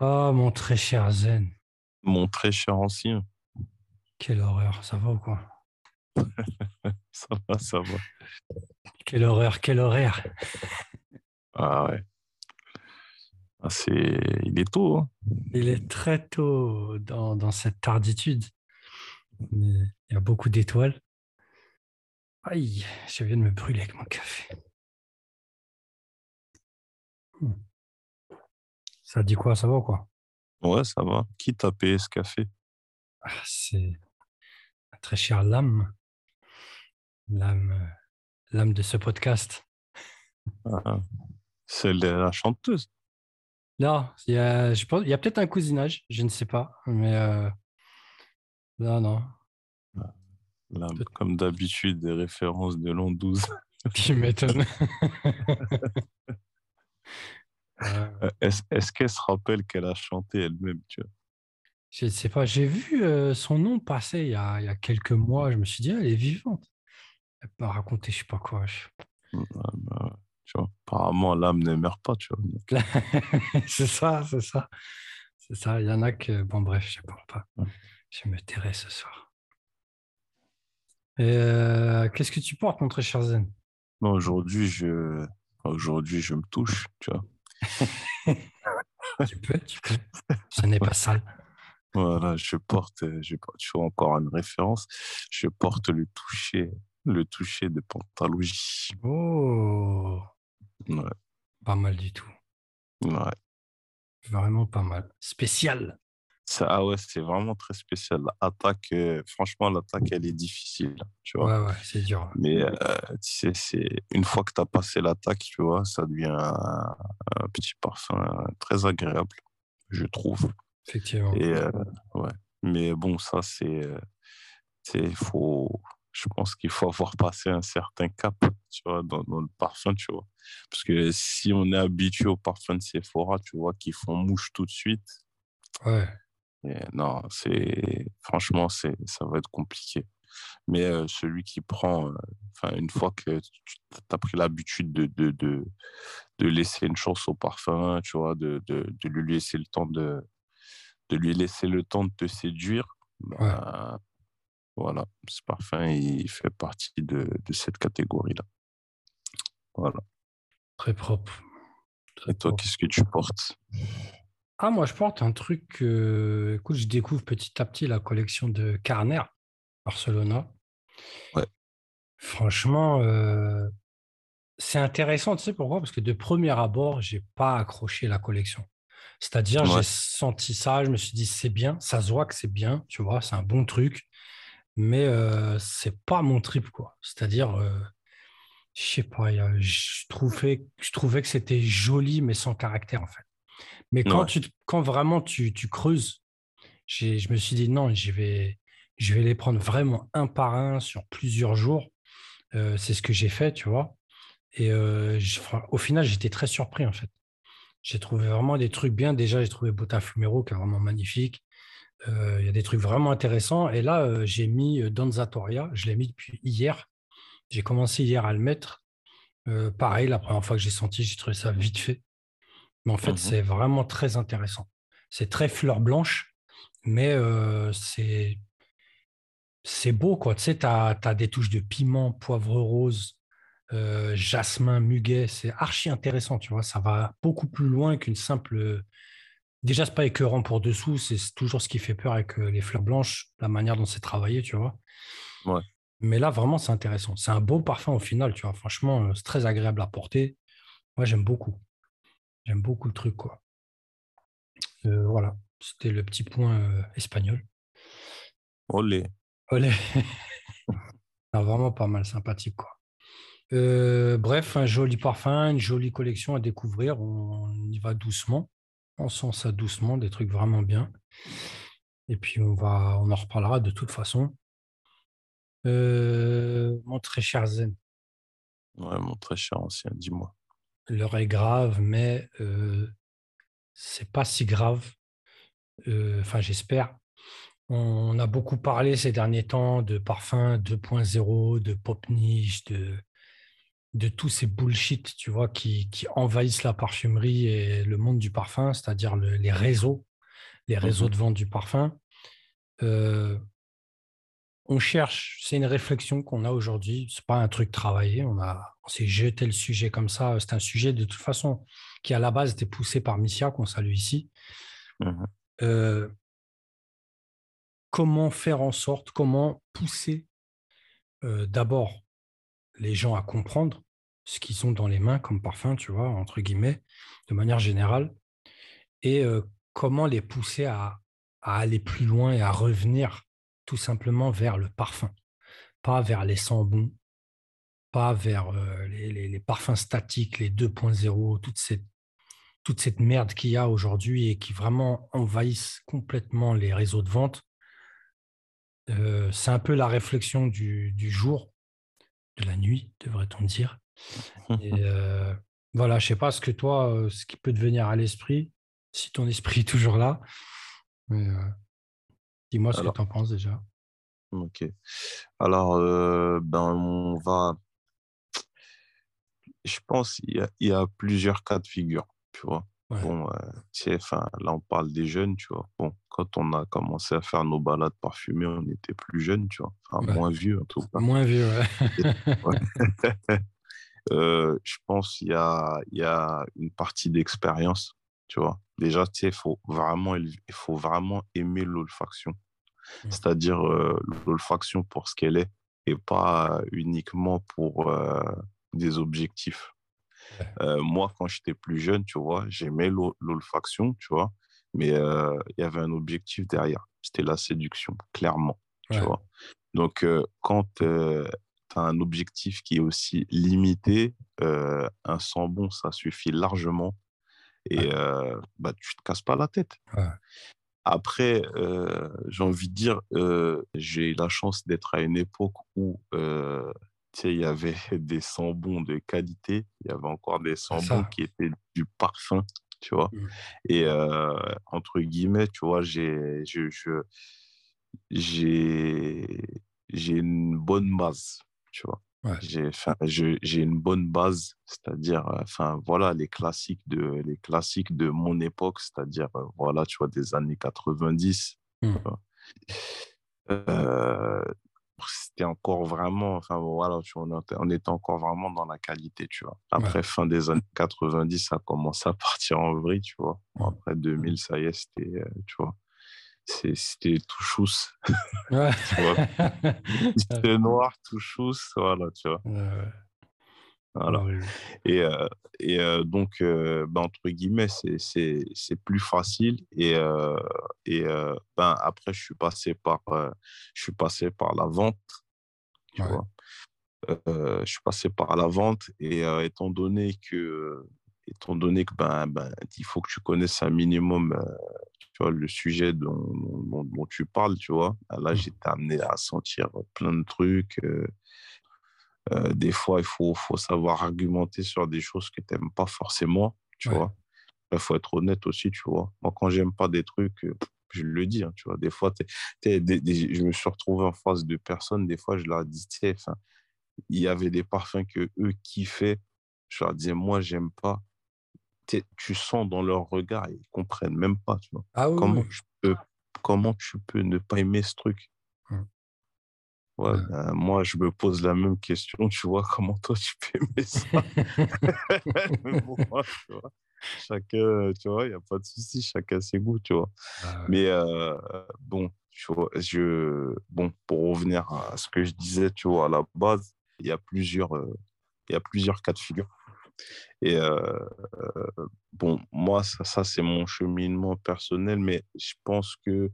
Oh, mon très cher Zen. Mon très cher ancien. Quelle horreur, ça va ou quoi? Ça va, ça va. Quelle horreur, quel horaire. Ah ouais. Ah, c'est... Il est tôt. Hein. Il est très tôt dans, dans cette tarditude. Il y a beaucoup d'étoiles. Aïe, je viens de me brûler avec mon café. Ça dit quoi, ça va ou quoi? Ouais, ça va. Qui t'a payé ce café? Ah, C'est très cher l'âme. L'âme, euh, l'âme de ce podcast. Ah, C'est la chanteuse. Là, il y a, je pense, il y a peut-être un cousinage, je ne sais pas, mais euh, là, non. Là, comme d'habitude, des références de l'an 12. Tu m'étonnes. Euh, Euh, Est-ce qu'elle se rappelle qu'elle a chanté elle-même tu vois? Je ne sais pas, j'ai vu euh, son nom passer il y, a, il y a quelques mois. Je me suis dit, ah, elle est vivante. Elle m'a raconté, je sais pas quoi. je- Ouais, bah, tu vois, Apparemment, l'âme ne meurt pas, tu vois. c'est ça, c'est ça. C'est ça. Il y en a que. Bon, bref, je ne parle pas. Ouais. Je me tairai ce soir. Euh, Qu'est-ce que tu portes, mon très cher Zen? Aujourd'hui, je... aujourd'hui, je me touche, tu vois. Tu peux, tu peux. Ce n'est pas sale. Voilà, je porte, je porte, tu vois, encore une référence, je porte le toucher, le toucher de Pantalogie. Oh, Ouais, pas mal du tout. ouais. Vraiment pas mal. Spécial. Ah ouais, c'est vraiment très spécial. L'attaque, euh, franchement, l'attaque, elle est difficile, tu vois. Ouais, ouais, c'est dur. Mais euh, tu sais, c'est une fois que tu as passé l'attaque, tu vois, ça devient un, un petit parfum très agréable, je trouve. Effectivement. Et euh, ouais. Mais bon, ça, c'est. euh, c'est- faut, je pense qu'il faut avoir passé un certain cap, tu vois, dans, dans le parfum, tu vois. Parce que si on est habitué au parfum de Sephora, tu vois, qui font mouche tout de suite, Ouais. Et non, c'est. Franchement, c'est, ça va être compliqué. Mais euh, celui qui prend, euh, enfin, une fois que tu as pris l'habitude de, de, de, de laisser une chance au parfum, tu vois, de, de, de lui laisser le temps de, de lui laisser le temps de te séduire, bah, voilà, ce parfum, il fait partie de, de cette catégorie-là. Voilà. Très propre. Très Et toi, qu'est-ce que tu portes? Ah, moi, je porte un truc. euh, écoute, je découvre petit à petit la collection de Carner, Barcelona. Ouais. Franchement, euh, c'est intéressant, tu sais pourquoi? Parce que de premier abord, j'ai pas accroché la collection. C'est-à-dire, Ouais. j'ai senti ça, je me suis dit, c'est bien, ça se voit que c'est bien, tu vois, c'est un bon truc, mais euh, c'est pas mon trip, quoi. C'est-à-dire, euh, je sais pas, il y a- je trouvais, je trouvais que c'était joli, mais sans caractère, en fait. Mais quand, Ouais. tu, te- quand vraiment tu, tu creuses, je me suis dit non, je vais, je vais les prendre vraiment un par un sur plusieurs jours. Euh, c'est ce que j'ai fait, tu vois. Et euh, au final, j'étais très surpris, en fait. J'ai trouvé vraiment des trucs bien. Déjà, j'ai trouvé Botafumero qui est vraiment magnifique. Euh, Il y a des trucs vraiment intéressants. Et là, j'ai mis Danzatoria. Je l'ai mis depuis hier. J'ai commencé hier à le mettre. Pareil, la première fois que j'ai senti, j'ai trouvé ça vite fait. Mais en fait, Mhm. c'est vraiment très intéressant. C'est très fleur blanche, mais euh, c'est c'est beau, quoi. Tu sais, tu as, des touches de piment, poivre rose, euh, jasmin, muguet. C'est archi intéressant, tu vois. Ça va beaucoup plus loin qu'une simple. Déjà, c'est pas écœurant pour dessous. C'est toujours ce qui fait peur avec les fleurs blanches, la manière dont c'est travaillé, tu vois. Ouais. Mais là, vraiment, c'est intéressant. C'est un beau parfum au final, tu vois. Franchement, c'est très agréable à porter. Moi, j'aime beaucoup. J'aime beaucoup le truc, quoi. Euh, voilà, c'était le petit point euh, espagnol. Olé. Olé. Ah, vraiment pas mal, sympathique, quoi. Euh, bref, un joli parfum, une jolie collection à découvrir. On y va doucement. On sent ça doucement, des trucs vraiment bien. Et puis, on, va, on en reparlera de toute façon. Euh, mon très cher Zen, Ouais, mon très cher ancien, dis-moi. L'heure est grave, mais euh, c'est pas si grave. Euh, Enfin, j'espère. On a beaucoup parlé ces derniers temps de parfums 2.0, de pop niche, de, de tous ces bullshit, tu vois, qui, envahissent la parfumerie et le monde du parfum, c'est-à-dire les réseaux, les mmh réseaux de vente du parfum. Euh, on cherche, c'est une réflexion qu'on a aujourd'hui, c'est pas un truc travaillé, on, a, on s'est jeté le sujet comme ça, c'est un sujet de toute façon qui à la base était poussé par Missia, qu'on salue ici. Mmh euh, comment faire en sorte, comment pousser euh, d'abord les gens à comprendre ce qu'ils ont dans les mains comme parfum, tu vois, entre guillemets, de manière générale, et euh, comment les pousser à, aller plus loin et à revenir tout simplement vers le parfum, pas vers les sambons, pas vers euh, les, parfums statiques, les 2.0, toute cette, toute cette merde qu'il y a aujourd'hui et qui vraiment envahissent complètement les réseaux de vente. Euh, c'est un peu la réflexion du, jour, de la nuit, devrait-on dire. Et euh, voilà, je sais pas ce que toi, ce qui peut te venir à l'esprit, si ton esprit est toujours là. Mais, Dis-moi ce que tu en penses déjà. Ok. Alors, euh, ben, on va. Je pense qu'il y, a, plusieurs cas de figure, tu vois. Bon, euh, là, on parle des jeunes, tu vois. Bon, quand on a commencé à faire nos balades parfumées, on était plus jeunes, tu vois. Enfin, moins vieux, en tout cas. Moins vieux, ouais. Euh, je pense qu'il y a, il y a une partie d'expérience, tu vois. Déjà, tu sais, il faut vraiment, il faut vraiment aimer l'olfaction. Mmh. C'est-à-dire euh, l'olfaction pour ce qu'elle est et pas uniquement pour euh, des objectifs. Euh, moi, quand j'étais plus jeune, tu vois, j'aimais l'olfaction, tu vois, mais il y avait un objectif derrière. C'était la séduction, clairement, tu vois. Donc, quand tu as un objectif qui est aussi limité, un sang bon, ça suffit largement et bah, tu te casses pas la tête. Après, j'ai envie de dire, j'ai eu la chance d'être à une époque où il y avait des sambons de qualité, il y avait encore des sambons qui étaient du parfum, tu vois? Mmh. Et entre guillemets, tu vois, j'ai j'ai une bonne base, tu vois? J'ai une bonne base, c'est-à-dire, euh, enfin, voilà, les classiques de, les classiques de mon époque, c'est-à-dire, euh, voilà, tu vois, des années 90. Mmh. Euh, c'était encore vraiment, enfin, voilà, tu vois, on, était encore vraiment dans la qualité, tu vois. Après, fin des années 90, ça a commencé à partir en vrille, tu vois. Mmh. après 2000, ça y est, c'était, tu vois c'était tout chousse. Ouais. c'était noir, tout chousse, voilà, tu vois. Voilà. Et, euh, et euh, donc, euh, ben, entre guillemets, c'est plus facile. Et, et ben, après, je suis passé par, je suis passé par la vente. Tu vois. je suis passé par la vente. Et étant donné que, étant donné que ben, ben, il faut que tu connaisses un minimum le sujet dont, dont, tu parles, tu vois. Là, mmh. j'étais amené à sentir plein de trucs. Euh, euh, des fois, il faut, faut savoir argumenter sur des choses que tu n'aimes pas forcément, tu vois. Il faut être honnête aussi, tu vois. Moi, quand j'aime pas des trucs, euh, je le dis, hein, tu vois. Des fois, je me suis retrouvé en face de personnes, des fois, je leur dis, il y avait des parfums que eux kiffaient. Je leur disais, moi, j'aime pas tu sens dans leur regard, ils comprennent même pas, tu vois. Ah comment, Tu peux, comment tu peux ne pas aimer ce truc? Mmh. Ben, moi, je me pose la même question, tu vois, comment toi, tu peux aimer ça? Chacun, tu vois, il n'y a pas de souci, chacun ses goûts, tu vois. Ah Mais euh, bon, tu vois, je, bon, pour revenir à ce que je disais, tu vois, à la base, il y a plusieurs, euh, il y a plusieurs cas de figure. Et euh, bon, moi, ça, ça c'est mon cheminement personnel, mais je pense que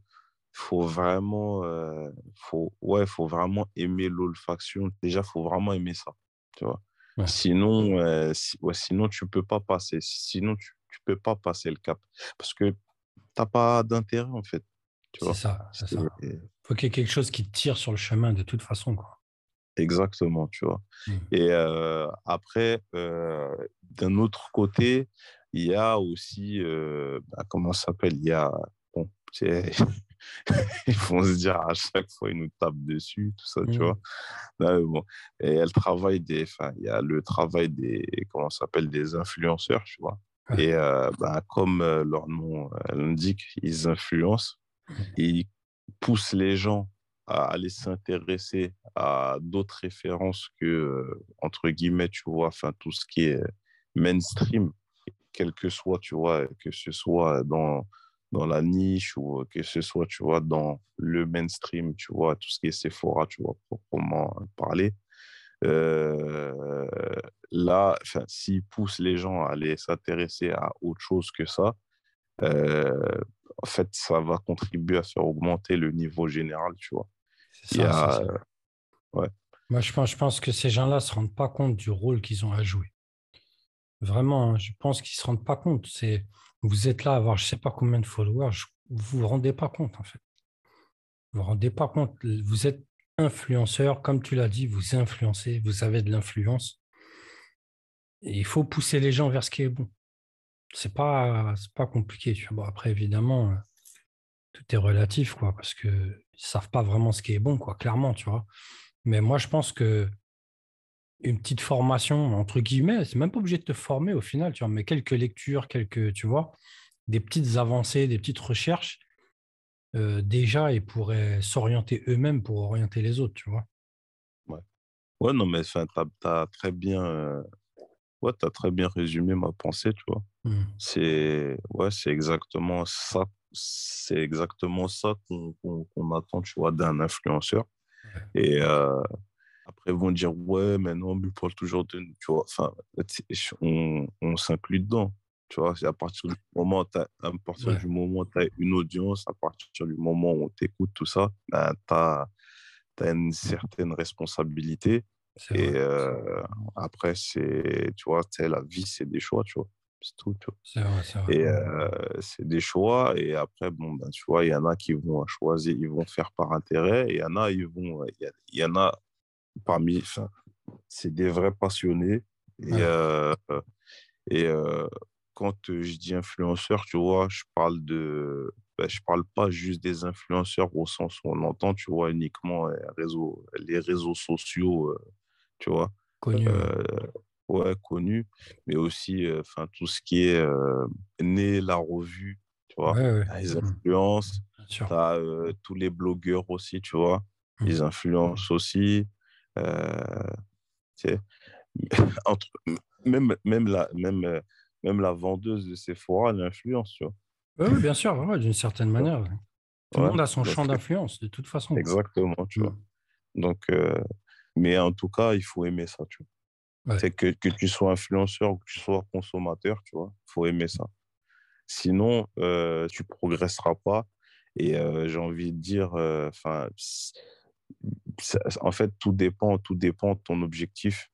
faut vraiment, euh, faut, ouais, faut vraiment aimer l'olfaction. Déjà, faut vraiment aimer ça, tu vois. Sinon, euh, ouais, sinon tu peux pas passer. Sinon, tu, tu peux pas passer le cap parce que t'as pas d'intérêt en fait. C'est ça, c'est ça. Faut qu'il y ait quelque chose qui te tire sur le chemin de toute façon, quoi. Exactement, tu vois. Mmh. Et après, d'un autre côté, il y a aussi, bah, comment ça s'appelle? Il y a, bon, ils vont se dire à chaque fois, ils nous tapent dessus, tout ça, tu vois. bon. Et il y a le travail des, enfin, il y a le travail des, comment s'appelle, des influenceurs, tu vois. Et bah, comme leur nom l'indique, ils influencent, ils poussent les gens à aller s'intéresser à d'autres références que, entre guillemets, tu vois, enfin, tout ce qui est mainstream, quel que soit, tu vois, que ce soit dans, dans la niche ou que ce soit, tu vois, dans le mainstream, tu vois, tout ce qui est Sephora, tu vois, proprement parler. Euh, là, s'ils poussent les gens à aller s'intéresser à autre chose que ça, euh, en fait, ça va contribuer à faire augmenter le niveau général, tu vois. Ça, Ouais. Moi, je pense, je pense que ces gens-là ne se rendent pas compte du rôle qu'ils ont à jouer. Vraiment, hein, je pense qu'ils ne se rendent pas compte. C'est, vous êtes là à avoir je ne sais pas combien de followers, vous ne vous rendez pas compte, en fait. Vous ne vous rendez pas compte. Vous êtes influenceur, comme tu l'as dit, vous influencez, vous avez de l'influence. Et il faut pousser les gens vers ce qui est bon. C'est pas, pas compliqué. Tu vois. Bon, après, évidemment, euh, tout est relatif, quoi, parce ne savent pas vraiment ce qui est bon, quoi, clairement, tu vois. Mais moi, je pense que une petite formation, entre guillemets, c'est même pas obligé de te former au final, tu vois, mais quelques lectures, quelques, tu vois, des petites avancées, des petites recherches, euh, déjà, ils pourraient s'orienter eux-mêmes pour orienter les autres, tu vois. Ouais. Ouais, non, mais tu as, très bien. Ouais, as très bien résumé ma pensée, tu vois. Mmh. C'est ouais, c'est exactement ça. C'est exactement ça qu'on attend, tu vois, d'un influenceur. Et euh, après, ils vont dire, ouais, mais non, mais parle toujours de. Tu vois, enfin, on, on s'inclut dedans. Tu vois, à partir du moment où tu as, du moment as une audience, à partir du moment où on t'écoute, tout ça, ben, tu as, une certaine responsabilité. Et euh, après, c'est, tu vois, la vie, c'est des choix, tu vois. C'est tout, tu vois. C'est vrai, c'est vrai. Et euh, c'est des choix. Et après, bon, ben, tu vois, il y en a qui vont choisir, ils vont faire par intérêt. Il y en a, ils vont, il y, y, en a parmi, enfin, c'est des vrais passionnés. Et, euh, et quand je dis influenceur, tu vois, je parle de. Ben, je parle pas juste des influenceurs au sens où on entend, tu vois, uniquement les réseaux, les réseaux sociaux, tu vois. Connus. ouais, connus, mais aussi enfin tout ce qui est né la revue, tu vois. Les mmh. influences. As tous les blogueurs aussi, tu vois. Mmh. Ils influencent aussi. entre, même, même, la, même même la vendeuse de Sephora l'influence, tu vois. Oui, bien sûr, d'une certaine manière. Tout le monde a son champ d'influence, de toute façon. Exactement, tu vois. Mm. Donc, euh, mais en tout cas, il faut aimer ça, tu vois. C'est que, que tu sois influenceur ou que tu sois consommateur, tu vois, il faut aimer ça. Sinon, euh, tu progresseras pas. Et euh, j'ai envie de dire, euh, enfin, en fait, tout dépend, tout dépend de ton objectif.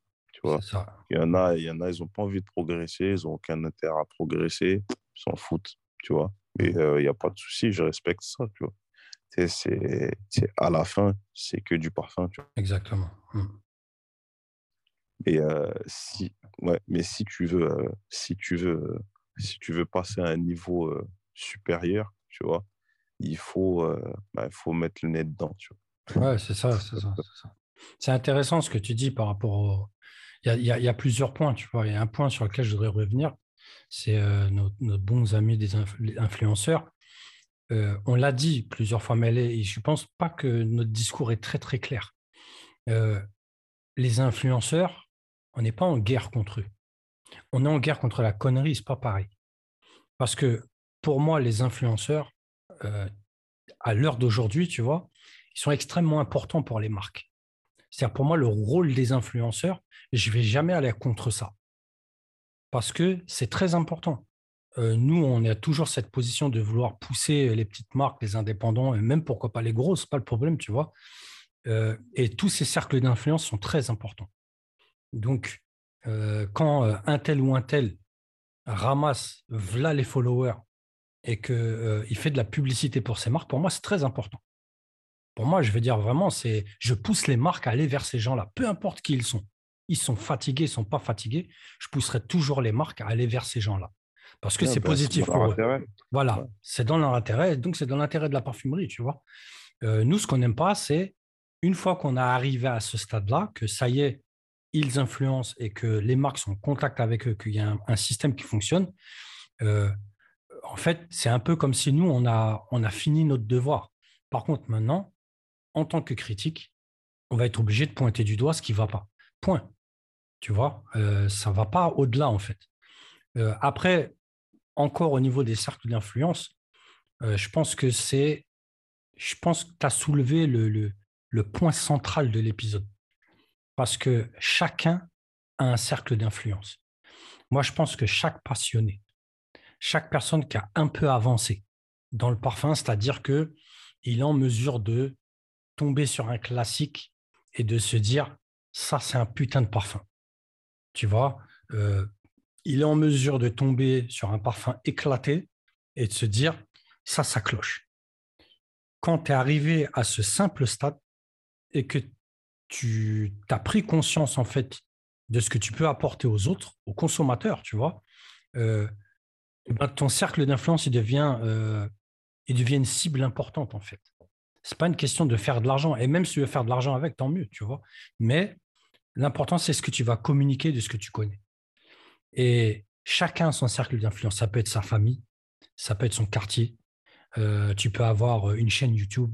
Il y en a, il y en a, ils n'ont pas envie de progresser, ils n'ont aucun intérêt à progresser, ils s'en foutent, tu vois. Mmh. euh, il n'y a pas de souci, je respecte ça, tu vois. C'est, à la fin, c'est que du parfum, tu vois. Exactement. Et euh, si, ouais, mais si tu veux, euh, si tu veux, si tu veux passer à un niveau supérieur, tu vois, il faut, bah, il faut mettre le nez dedans, tu vois. Ouais, c'est ça, c'est ça, ça. C'est intéressant ce que tu dis par rapport au, il y, a, plusieurs points, tu vois. Il y a un point sur lequel je voudrais revenir, c'est euh, nos, bons amis des influenceurs. Euh, on l'a dit plusieurs fois, mais je ne pense pas que notre discours est très, très clair. Euh, les influenceurs, on n'est pas en guerre contre eux. On est en guerre contre la connerie, c'est pas pareil. Parce que pour moi, les influenceurs, à l'heure d'aujourd'hui, tu vois, ils sont extrêmement importants pour les marques. C'est-à-dire pour moi, le rôle des influenceurs, je ne vais jamais aller contre ça. Parce que c'est très important. Nous, on a toujours cette position de vouloir pousser les petites marques, les indépendants, et même pourquoi pas les grosses, pas le problème, tu vois. Et tous ces cercles d'influence sont très importants. Donc, quand un tel ou un tel ramasse, voilà les followers, et qu'il fait de la publicité pour ces marques, pour moi, c'est très important. Pour moi, je veux dire vraiment, c'est je pousse les marques à aller vers ces gens-là, peu importe qui ils sont. Ils sont fatigués, ils ne sont pas fatigués. Je pousserai toujours les marques à aller vers ces gens-là. Parce que c'est bah, positif dans pour leur eux. intérêt. Voilà, c'est dans leur intérêt, donc c'est dans l'intérêt de la parfumerie, tu vois. Euh, nous, ce qu'on n'aime pas, c'est une fois qu'on a arrivé à ce stade-là, que ça y est, ils influencent et que les marques sont en contact avec eux, qu'il y a un, un système qui fonctionne, euh, en fait, c'est un peu comme si nous, on a, on a fini notre devoir. Par contre, maintenant, en tant que critique, on va être obligé de pointer du doigt ce qui ne va pas. Point. Tu vois, euh, ça ne va pas au-delà, en fait. Euh, après, encore au niveau des cercles d'influence, euh, je pense que c'est. Je pense que tu as soulevé le, le, point central de l'épisode. Parce que chacun a un cercle d'influence. Moi, je pense que chaque passionné, chaque personne qui a un peu avancé dans le parfum, c'est-à-dire que il est en mesure de tomber sur un classique et de se dire ça c'est un putain de parfum. Tu vois, euh, il est en mesure de tomber sur un parfum éclaté et de se dire ça ça cloche. Quand tu es arrivé à ce simple stade et que tu as pris conscience en fait de ce que tu peux apporter aux autres, aux consommateurs, tu vois, euh, eh ben, ton cercle d'influence devient, euh, devient une cible importante en fait. C'est pas une question de faire de l'argent. Et même si tu veux faire de l'argent avec, tant mieux, tu vois. Mais l'important, c'est ce que tu vas communiquer de ce que tu connais. Et chacun son cercle d'influence. Ça peut être sa famille, ça peut être son quartier. Euh, tu peux avoir une chaîne YouTube,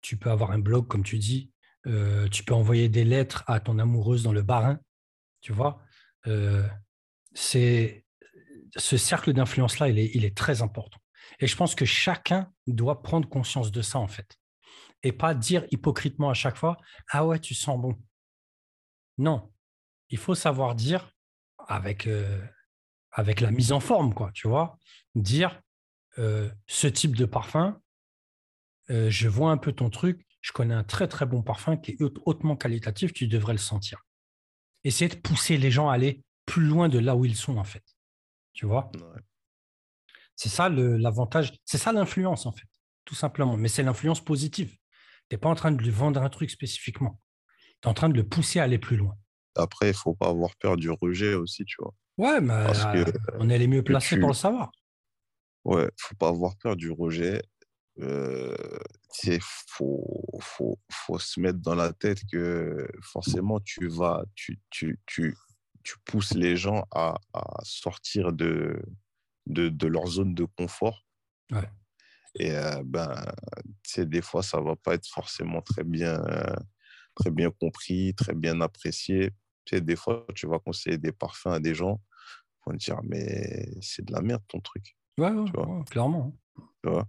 tu peux avoir un blog, comme tu dis. Euh, tu peux envoyer des lettres à ton amoureuse dans le barin. Tu vois, euh, ce cercle d'influence-là, il est, il est très important. Et je pense que chacun doit prendre conscience de ça, en fait et pas dire hypocritement à chaque fois Ah ouais, tu sens bon. Non, il faut savoir dire avec, euh, avec la mise en forme, quoi, tu vois, dire euh, ce type de parfum, euh, je vois un peu ton truc, je connais un très très bon parfum qui est hautement qualitatif, tu devrais le sentir. Essayer de pousser les gens à aller plus loin de là où ils sont, en fait. Tu vois C'est ça l'avantage, c'est ça l'influence, en fait, tout simplement. Mais c'est l'influence positive. Tu n'es pas en train de lui vendre un truc spécifiquement. Tu es en train de le pousser à aller plus loin. Après, il ne faut pas avoir peur du rejet aussi, tu vois. Ouais, mais euh, on est les mieux placés pour le savoir. Ouais, faut pas avoir peur du rejet. Euh, il faut, faut, faut, se mettre dans la tête que forcément, tu vas, tu, tu, tu, tu pousses les gens à, à sortir de, de, de, leur zone de confort. Ouais. Et euh, ben, des fois, ça va pas être forcément très bien, très bien compris, très bien apprécié. Tu sais, des fois, tu vas conseiller des parfums à des gens, ils vont te dire, mais c'est de la merde ton truc. Ouais, ouais, tu vois? ouais clairement. Tu vois?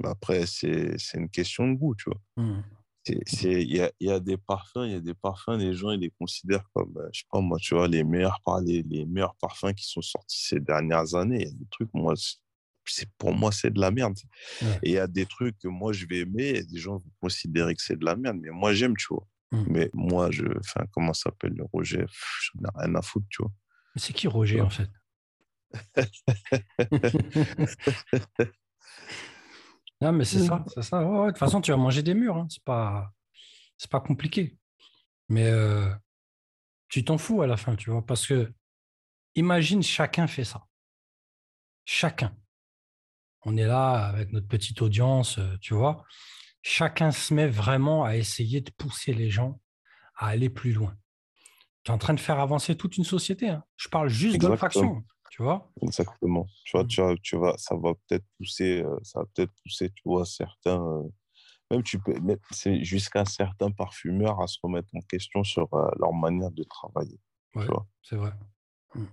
Mais après, c'est une question de goût, tu vois? Mmh. Il y a, y a, des parfums, il y a des parfums, les gens ils les considèrent comme, je sais pas moi, tu vois, les meilleurs, les, les meilleurs parfums qui sont sortis ces dernières années. Il y a des trucs, moi, pour moi, c'est de la merde. Ouais. Et il y a des trucs que moi, je vais aimer, et des gens vont considérer que c'est de la merde, mais moi, j'aime, tu vois. Mmh. Mais moi, je, enfin, comment s'appelle le Roger? J'en ai rien à foutre, tu vois. Mais c'est qui Roger, en fait? Non, mais c'est ça, c'est ça. Ouais, ouais. De toute façon, tu vas manger des murs, hein. c'est pas, c'est pas compliqué. Mais euh, tu t'en fous à la fin, tu vois, parce que imagine chacun fait ça. Chacun on est là avec notre petite audience, euh, tu vois. Chacun se met vraiment à essayer de pousser les gens à aller plus loin. Tu es en train de faire avancer toute une société. Hein. Je parle juste de fraction, tu vois. Exactement. Tu vois, Mmh. tu vois ça va peut-être pousser, euh, ça va peut-être pousser, tu vois, certains. euh, même tu peux, mais c'est jusqu'à certains parfumeurs à se remettre en question sur euh, leur manière de travailler. Ouais, c'est vrai. Mmh.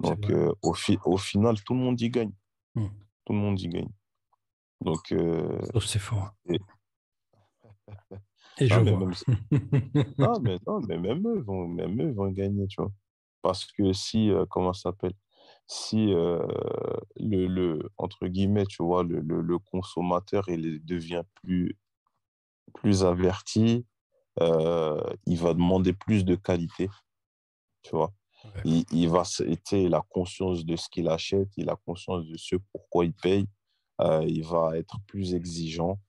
Donc, vrai. euh, au, fi- au final, tout le monde y gagne. Mmh. Tout le monde y gagne. Donc, euh, Sauf c'est fort. et- Et je Ah, mais vois. même non, mais, non, mais même eux vont, même eux vont gagner, tu vois. Parce que si, euh, comment ça s'appelle, si euh, le, le, entre guillemets, tu vois, le, le, le consommateur, il devient plus, plus averti, il va demander plus de qualité, tu vois. Ouais. Il, il va, il a conscience de ce qu'il achète, il a conscience de ce pourquoi il paye, il va être plus exigeant.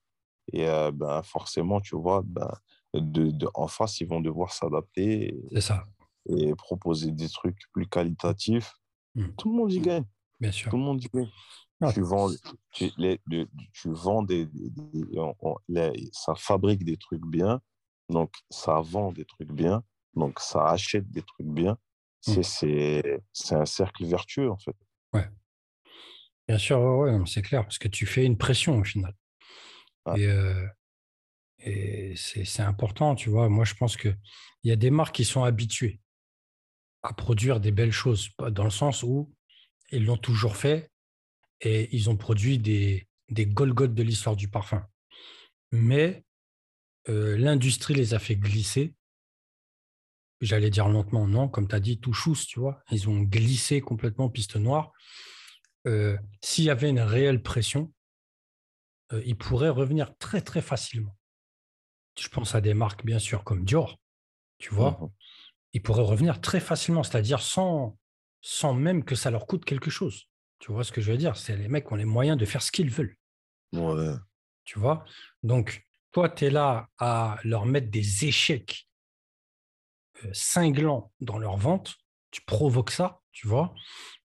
Et euh, ben, forcément, tu vois, ben, de, de, en face, ils vont devoir s'adapter C'est ça. et, proposer des trucs plus qualitatifs Hmm. Tout le monde y gagne. Bien sûr. Tout le monde y gagne. Ah. Tu vends, tu, les, tu vends des, ça fabrique des trucs bien, donc ça vend des trucs bien, donc ça achète des trucs bien. Hmm. C'est un cercle vertueux en fait. Ouais. Bien sûr, ouais, c'est clair, parce que tu fais une pression au final. Et, euh, et c'est important, tu vois. Moi, je pense qu'il y a des marques qui sont habituées à produire des belles choses, dans le sens où ils l'ont toujours fait et ils ont produit des, des Golgoth de l'histoire du parfum. Mais euh, l'industrie les a fait glisser. J'allais dire lentement, non, comme tu as dit, tout chousse, tu vois. Ils ont glissé complètement piste noire. Euh, s'il y avait une réelle pression, euh, ils pourraient revenir très, très facilement je pense à des marques, bien sûr, comme Dior, tu vois, mmh ils pourraient revenir très facilement, c'est-à-dire sans, sans même que ça leur coûte quelque chose. Tu vois ce que je veux dire? C'est les mecs ont les moyens de faire ce qu'ils veulent. Ouais. Tu vois? Donc, toi, tu es là à leur mettre des échecs euh, cinglants dans leur vente. Tu provoques ça, tu vois.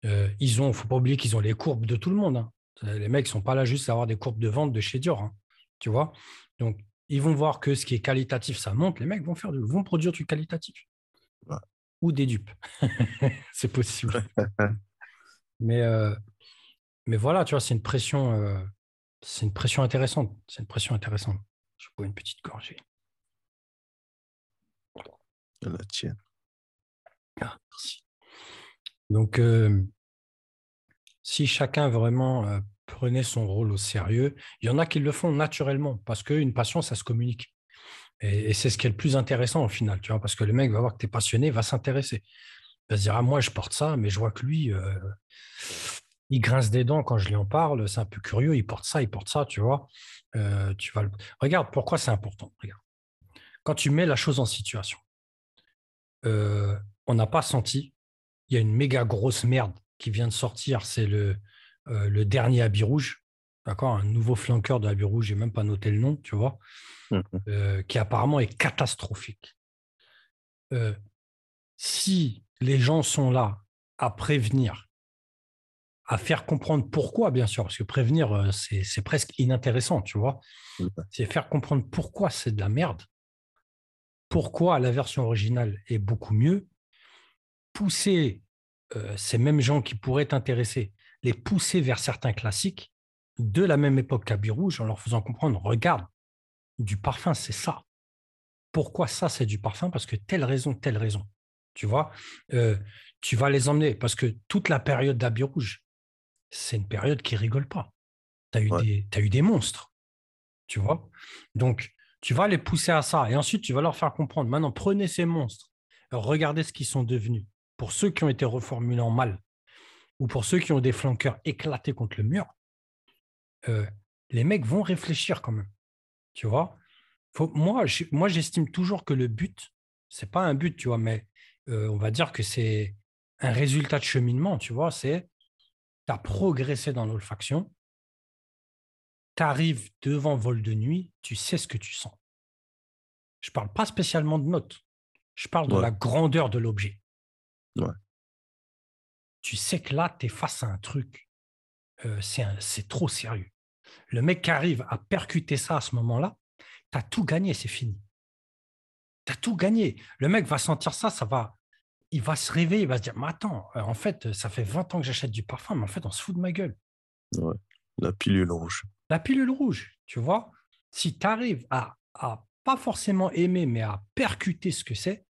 Euh, ils ont, faut pas oublier qu'ils ont les courbes de tout le monde. Hein. Les mecs ne sont pas là juste à avoir des courbes de vente de chez Dior. Hein. tu vois Donc, ils vont voir que ce qui est qualitatif, ça monte, les mecs vont, faire vont produire du qualitatif. Ou des dupes. c'est possible. mais, euh, mais voilà, tu vois, c'est une pression, euh, c'est une pression intéressante. C'est une pression intéressante. Je bois une petite gorgée. La tienne. Ah, merci. Donc, si chacun vraiment prenez son rôle au sérieux. Il y en a qui le font naturellement parce qu'une passion, ça se communique. Et, c'est ce qui est le plus intéressant au final, tu vois, parce que le mec va voir que tu es passionné, va s'intéresser. Il va se dire, ah, moi, je porte ça, mais je vois que lui, il grince des dents quand je lui en parle, c'est un peu curieux, il porte ça, il porte ça, tu vois. Tu vas Regarde pourquoi c'est important? Regarde. Quand tu mets la chose en situation, on n'a pas senti, il y a une méga grosse merde qui vient de sortir, c'est le, euh, le dernier habit rouge, d'accord, un nouveau flanqueur de habit rouge, j'ai même pas noté le nom, tu vois, mmh euh, qui apparemment est catastrophique. Euh, si les gens sont là à prévenir, à faire comprendre pourquoi, bien sûr, parce que prévenir, c'est presque inintéressant, tu vois. Mmh c'est faire comprendre pourquoi c'est de la merde, pourquoi la version originale est beaucoup mieux, pousser ces mêmes gens qui pourraient t'intéresser les pousser vers certains classiques de la même époque qu'Habit Rouge en leur faisant comprendre, regarde, du parfum, c'est ça. Pourquoi ça, c'est du parfum? Parce que telle raison, telle raison. Tu vois, euh, tu vas les emmener parce que toute la période d'Habit Rouge, c'est une période qui rigole pas. Tu as, eu des, as eu des monstres. Tu vois? Donc, tu vas les pousser à ça et ensuite, tu vas leur faire comprendre. Maintenant, prenez ces monstres, regardez ce qu'ils sont devenus. Pour ceux qui ont été reformulés en mal, ou pour ceux qui ont des flanqueurs éclatés contre le mur, euh, les mecs vont réfléchir quand même. Tu vois moi, j'estime toujours que le but, c'est pas un but, tu vois, mais euh, on va dire que c'est un résultat de cheminement, tu vois, c'est tu as progressé dans l'olfaction, tu arrives devant vol de nuit, tu sais ce que tu sens. Je parle pas spécialement de notes, je parle de la grandeur de l'objet. Ouais tu sais que là, tu es face à un truc, euh, c'est trop sérieux. Le mec qui arrive à percuter ça à ce moment-là, tu as tout gagné, c'est fini. Tu as tout gagné. Le mec va sentir ça, ça va, il va se réveiller, il va se dire, mais attends, euh, en fait, ça fait 20 ans que j'achète du parfum, mais en fait, on se fout de ma gueule. Ouais. La pilule rouge. La pilule rouge, tu vois. Si tu arrives à, à pas forcément aimer, mais à percuter ce que c'est,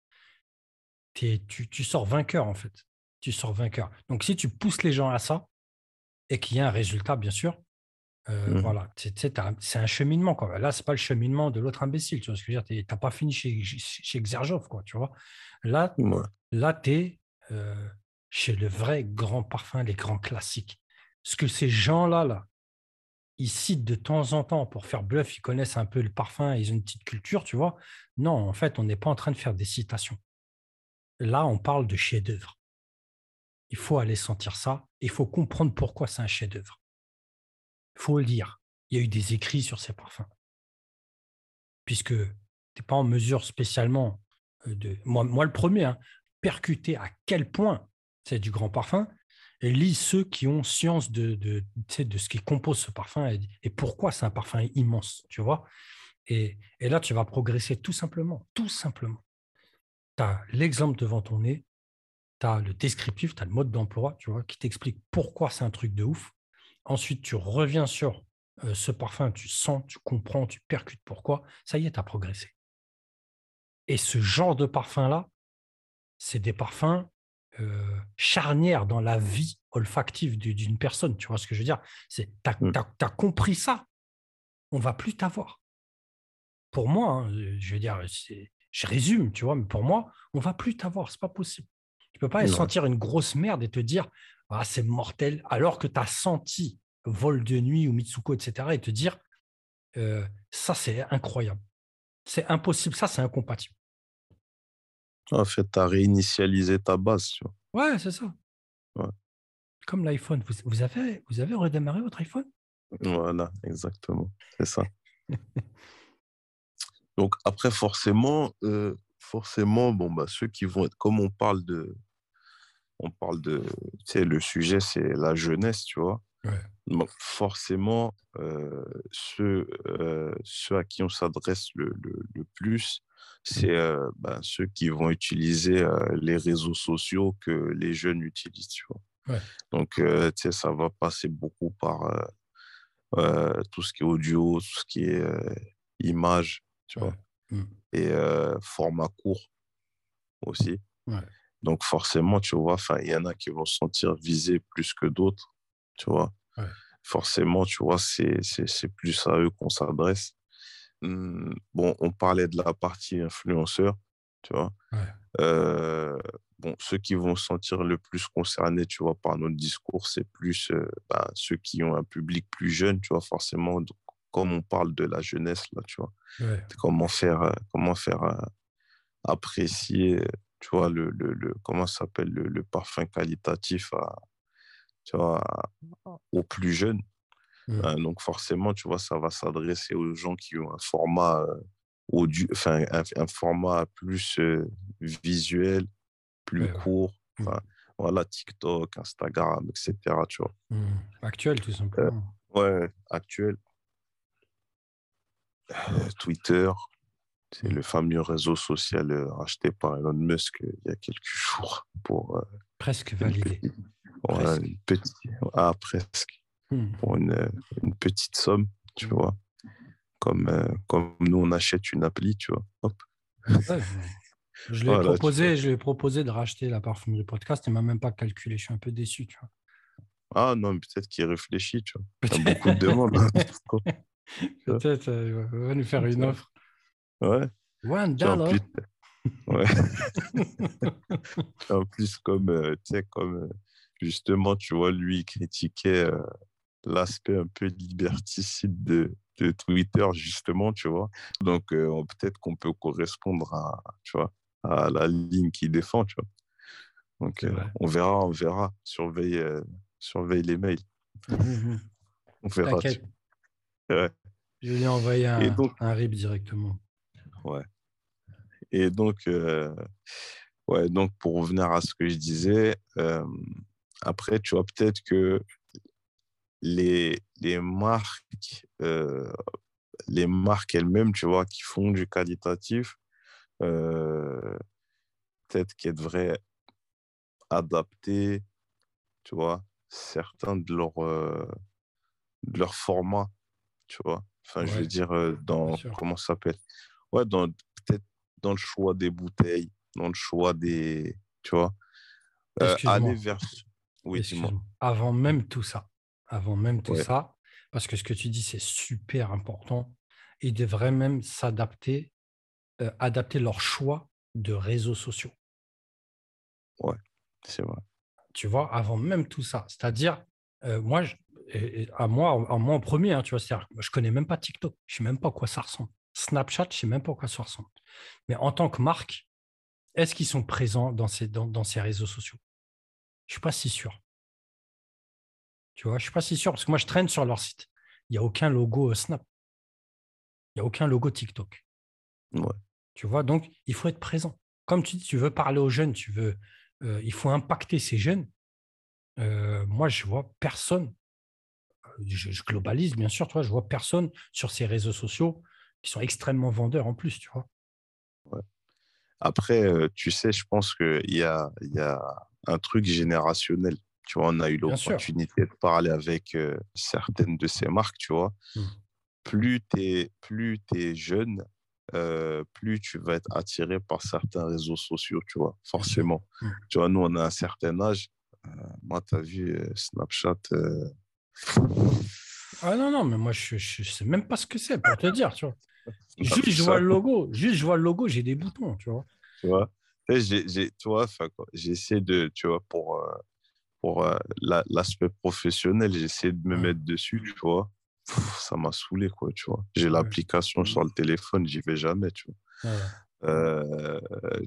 tu, tu sors vainqueur, en fait tu sors vainqueur. Donc, si tu pousses les gens à ça et qu'il y a un résultat, bien sûr, euh, mmh voilà, c'est un cheminement. Quoi. Là, c'est pas le cheminement de l'autre imbécile. Tu vois ce que je veux dire pas fini chez, chez Xerjov, quoi, tu vois. Là, là tu es euh, chez le vrai grand parfum, les grands classiques. Ce que ces gens-là, là, ils citent de temps en temps pour faire bluff, ils connaissent un peu le parfum, ils ont une petite culture, tu vois. Non, en fait, on n'est pas en train de faire des citations. Là, on parle de chef-d'œuvre. Il faut aller sentir ça. Il faut comprendre pourquoi c'est un chef-d'œuvre. Il faut le dire. Il y a eu des écrits sur ces parfums. Puisque tu n'es pas en mesure spécialement euh, de. Moi, le premier, hein, percuter à quel point c'est du grand parfum. et lis ceux qui ont science de, ce qui compose ce parfum et, et pourquoi c'est un parfum immense, tu vois? Et, et, là, tu vas progresser tout simplement, tout simplement. Tu as l'exemple devant ton nez, tu as le descriptif, tu as le mode d'emploi, tu vois, qui t'explique pourquoi c'est un truc de ouf. Ensuite, tu reviens sur euh, ce parfum, tu sens, tu comprends, tu percutes pourquoi. Ça y est, tu as progressé. Et ce genre de parfum-là, c'est des parfums euh, charnières dans la vie olfactive d'une personne. Tu vois ce que je veux dire? Tu as, mmh. as, compris ça. On va plus t'avoir. Pour moi, hein, je veux dire, je résume, tu vois, mais pour moi, on va plus t'avoir. C'est pas possible. Tu peux pas sentir une grosse merde et te dire ah, c'est mortel, alors que tu as senti Vol de nuit ou Mitsuko, etc., et te dire euh, ça, c'est incroyable. C'est impossible, ça, c'est incompatible. En fait, tu as réinitialisé ta base. Tu vois. Ouais, c'est ça. Comme l'iPhone. Vous, vous, avez, vous avez redémarré votre iPhone? Voilà, exactement. C'est ça. Donc, après, forcément, euh, forcément bon, bah, ceux qui vont être, comme on parle de, on parle de, tu sais, le sujet, c'est la jeunesse, tu vois. Donc forcément, euh, ceux, euh, ceux à qui on s'adresse le, le, le, plus, c'est euh, ben, ceux qui vont utiliser les réseaux sociaux que les jeunes utilisent. Tu vois. Ouais. Donc, tu sais, ça va passer beaucoup par tout ce qui est audio, tout ce qui est image, tu vois, mmh. et format court aussi. Ouais. Donc forcément, tu vois, il y en a qui vont se sentir visés plus que d'autres, tu vois. Ouais. Forcément, tu vois, c'est plus à eux qu'on s'adresse. Mmh, bon, on parlait de la partie influenceur, tu vois. Euh, bon, ceux qui vont se sentir le plus concernés, tu vois, par notre discours, c'est plus euh, bah, ceux qui ont un public plus jeune, tu vois, forcément, comme on parle de la jeunesse, là, tu vois. Ouais. Comment faire, euh, comment faire euh, apprécier tu vois, le, le, le comment s'appelle, le, le, parfum qualitatif à, tu vois, aux plus jeunes. Mmh. Euh, donc forcément, tu vois, ça va s'adresser aux gens qui ont un format, euh, audio, enfin, un, un, format plus euh, visuel, plus ouais, court. Mmh. Voilà, TikTok, Instagram, etc. Tu vois. Mmh. Actuel, tout simplement. ouais, actuel. Twitter, c'est le fameux réseau social euh, racheté par Elon Musk euh, il y a quelques jours pour. Euh, presque validé. Petite, presque. Une petite, ah, presque. Hmm. Pour une, une, petite somme, tu vois. Comme, comme nous, on achète une appli, tu vois. Hop. Ouais, je lui ai, voilà, proposé, je lui ai proposé de racheter la parfumerie podcast, il ne m'a même pas calculé. Je suis un peu déçu, tu vois. Ah non, peut-être qu'il réfléchit, tu vois. Il y a beaucoup de demandes. Peut-être, il va nous faire une offre. Ouais. One dollar. En plus, ouais. en plus, comme, euh, tu sais, comme euh, justement, tu vois, lui critiquait euh, l'aspect un peu liberticide de, de Twitter, justement, tu vois. Donc, euh, peut-être qu'on peut correspondre à, tu vois, à la ligne qu'il défend, tu vois. Donc, euh, on verra, on verra. Surveille, surveille les mails. Mmh on verra. Ouais. Je lui un, donc, un RIP directement. Ouais. Et donc, euh, ouais, donc, pour revenir à ce que je disais, euh, après, tu vois, peut-être que les, les marques, euh, les marques elles-mêmes, tu vois, qui font du qualitatif, peut-être qu'elles devraient adapter, tu vois, certains de leurs de leur formats, tu vois. Enfin, ouais. je veux dire, dans, comment ça s'appelle Ouais, dans, peut-être dans le choix des bouteilles, dans le choix des. Tu vois euh, aller vers. Oui, Avant même tout ça, avant même tout ouais. ça, parce que ce que tu dis, c'est super important, ils devraient même s'adapter, euh, adapter leur choix de réseaux sociaux. Ouais, c'est vrai. Tu vois, avant même tout ça. C'est-à-dire, euh, moi, je, et, à moi, à moi en premier, hein, tu vois, je ne connais même pas TikTok, je ne sais même pas à quoi ça ressemble. Snapchat, je ne sais même pas à quoi ça ressemble. Mais en tant que marque, est-ce qu'ils sont présents dans ces, dans, dans ces réseaux sociaux? Je ne suis pas si sûr. Tu vois, je ne suis pas si sûr parce que moi, je traîne sur leur site. Il n'y a aucun logo euh, Snap. Il n'y a aucun logo TikTok. Ouais. Tu vois, donc il faut être présent. Comme tu dis, tu veux parler aux jeunes, tu veux, euh, il faut impacter ces jeunes. euh, moi, je vois personne, je, je globalise bien sûr, tu vois, je vois personne sur ces réseaux sociaux qui sont extrêmement vendeurs en plus, tu vois. Ouais. Après, euh, tu sais, je pense qu'il y a, y a un truc générationnel. Tu vois, on a eu l'opportunité de parler avec euh, certaines de ces marques, tu vois. Mm. Plus tu es, plus t'es jeune, euh, plus tu vas être attiré par certains réseaux sociaux, tu vois, forcément. Mm. Tu vois, nous, on a un certain âge. Euh, moi, tu as vu Snapchat. Ah non, non, mais moi, je ne sais même pas ce que c'est pour te dire, tu vois. Juste, je vois le logo, juste, je vois le logo, j'ai des boutons, tu vois. tu vois. J'ai, essayé de, tu vois, pour, euh, pour euh, la- l'aspect professionnel, j'ai essayé de me mettre dessus, tu vois. Pff, ça m'a saoulé, quoi, tu vois. J'ai Ouais. l'application sur le téléphone, j'y vais jamais, tu vois. Ouais. Euh,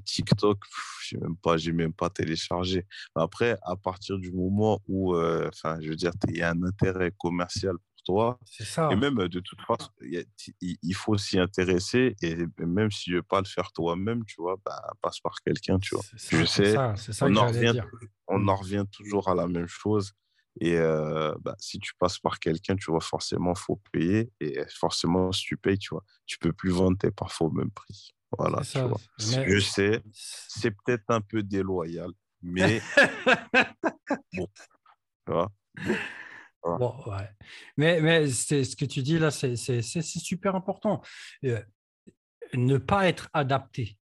TikTok, j'ai même pas, j'ai même pas téléchargé. Après, à partir du moment où, euh, enfin, je veux dire, il y a un intérêt commercial pour toi, C'est et ça. même euh, de toute façon, il il il faut s'y intéresser, et même si tu veux pas le faire toi-même, tu vois, bah, passe par quelqu'un, tu vois. C'est Je ça, sais, ça, c'est ça on que en revient, dire. on en revient toujours à la même chose. Et euh, bah, si tu passes par quelqu'un, tu vois, forcément, faut payer. Et forcément, si tu payes, tu vois, tu peux plus vendre tes parfums au même prix. Voilà, C'est tu ça. vois. Mais Je sais, c'est peut-être un peu déloyal, mais bon, tu vois. Voilà. Bon, ouais. Mais, mais c'est ce que tu dis là, c'est super important. Euh, ne pas être adapté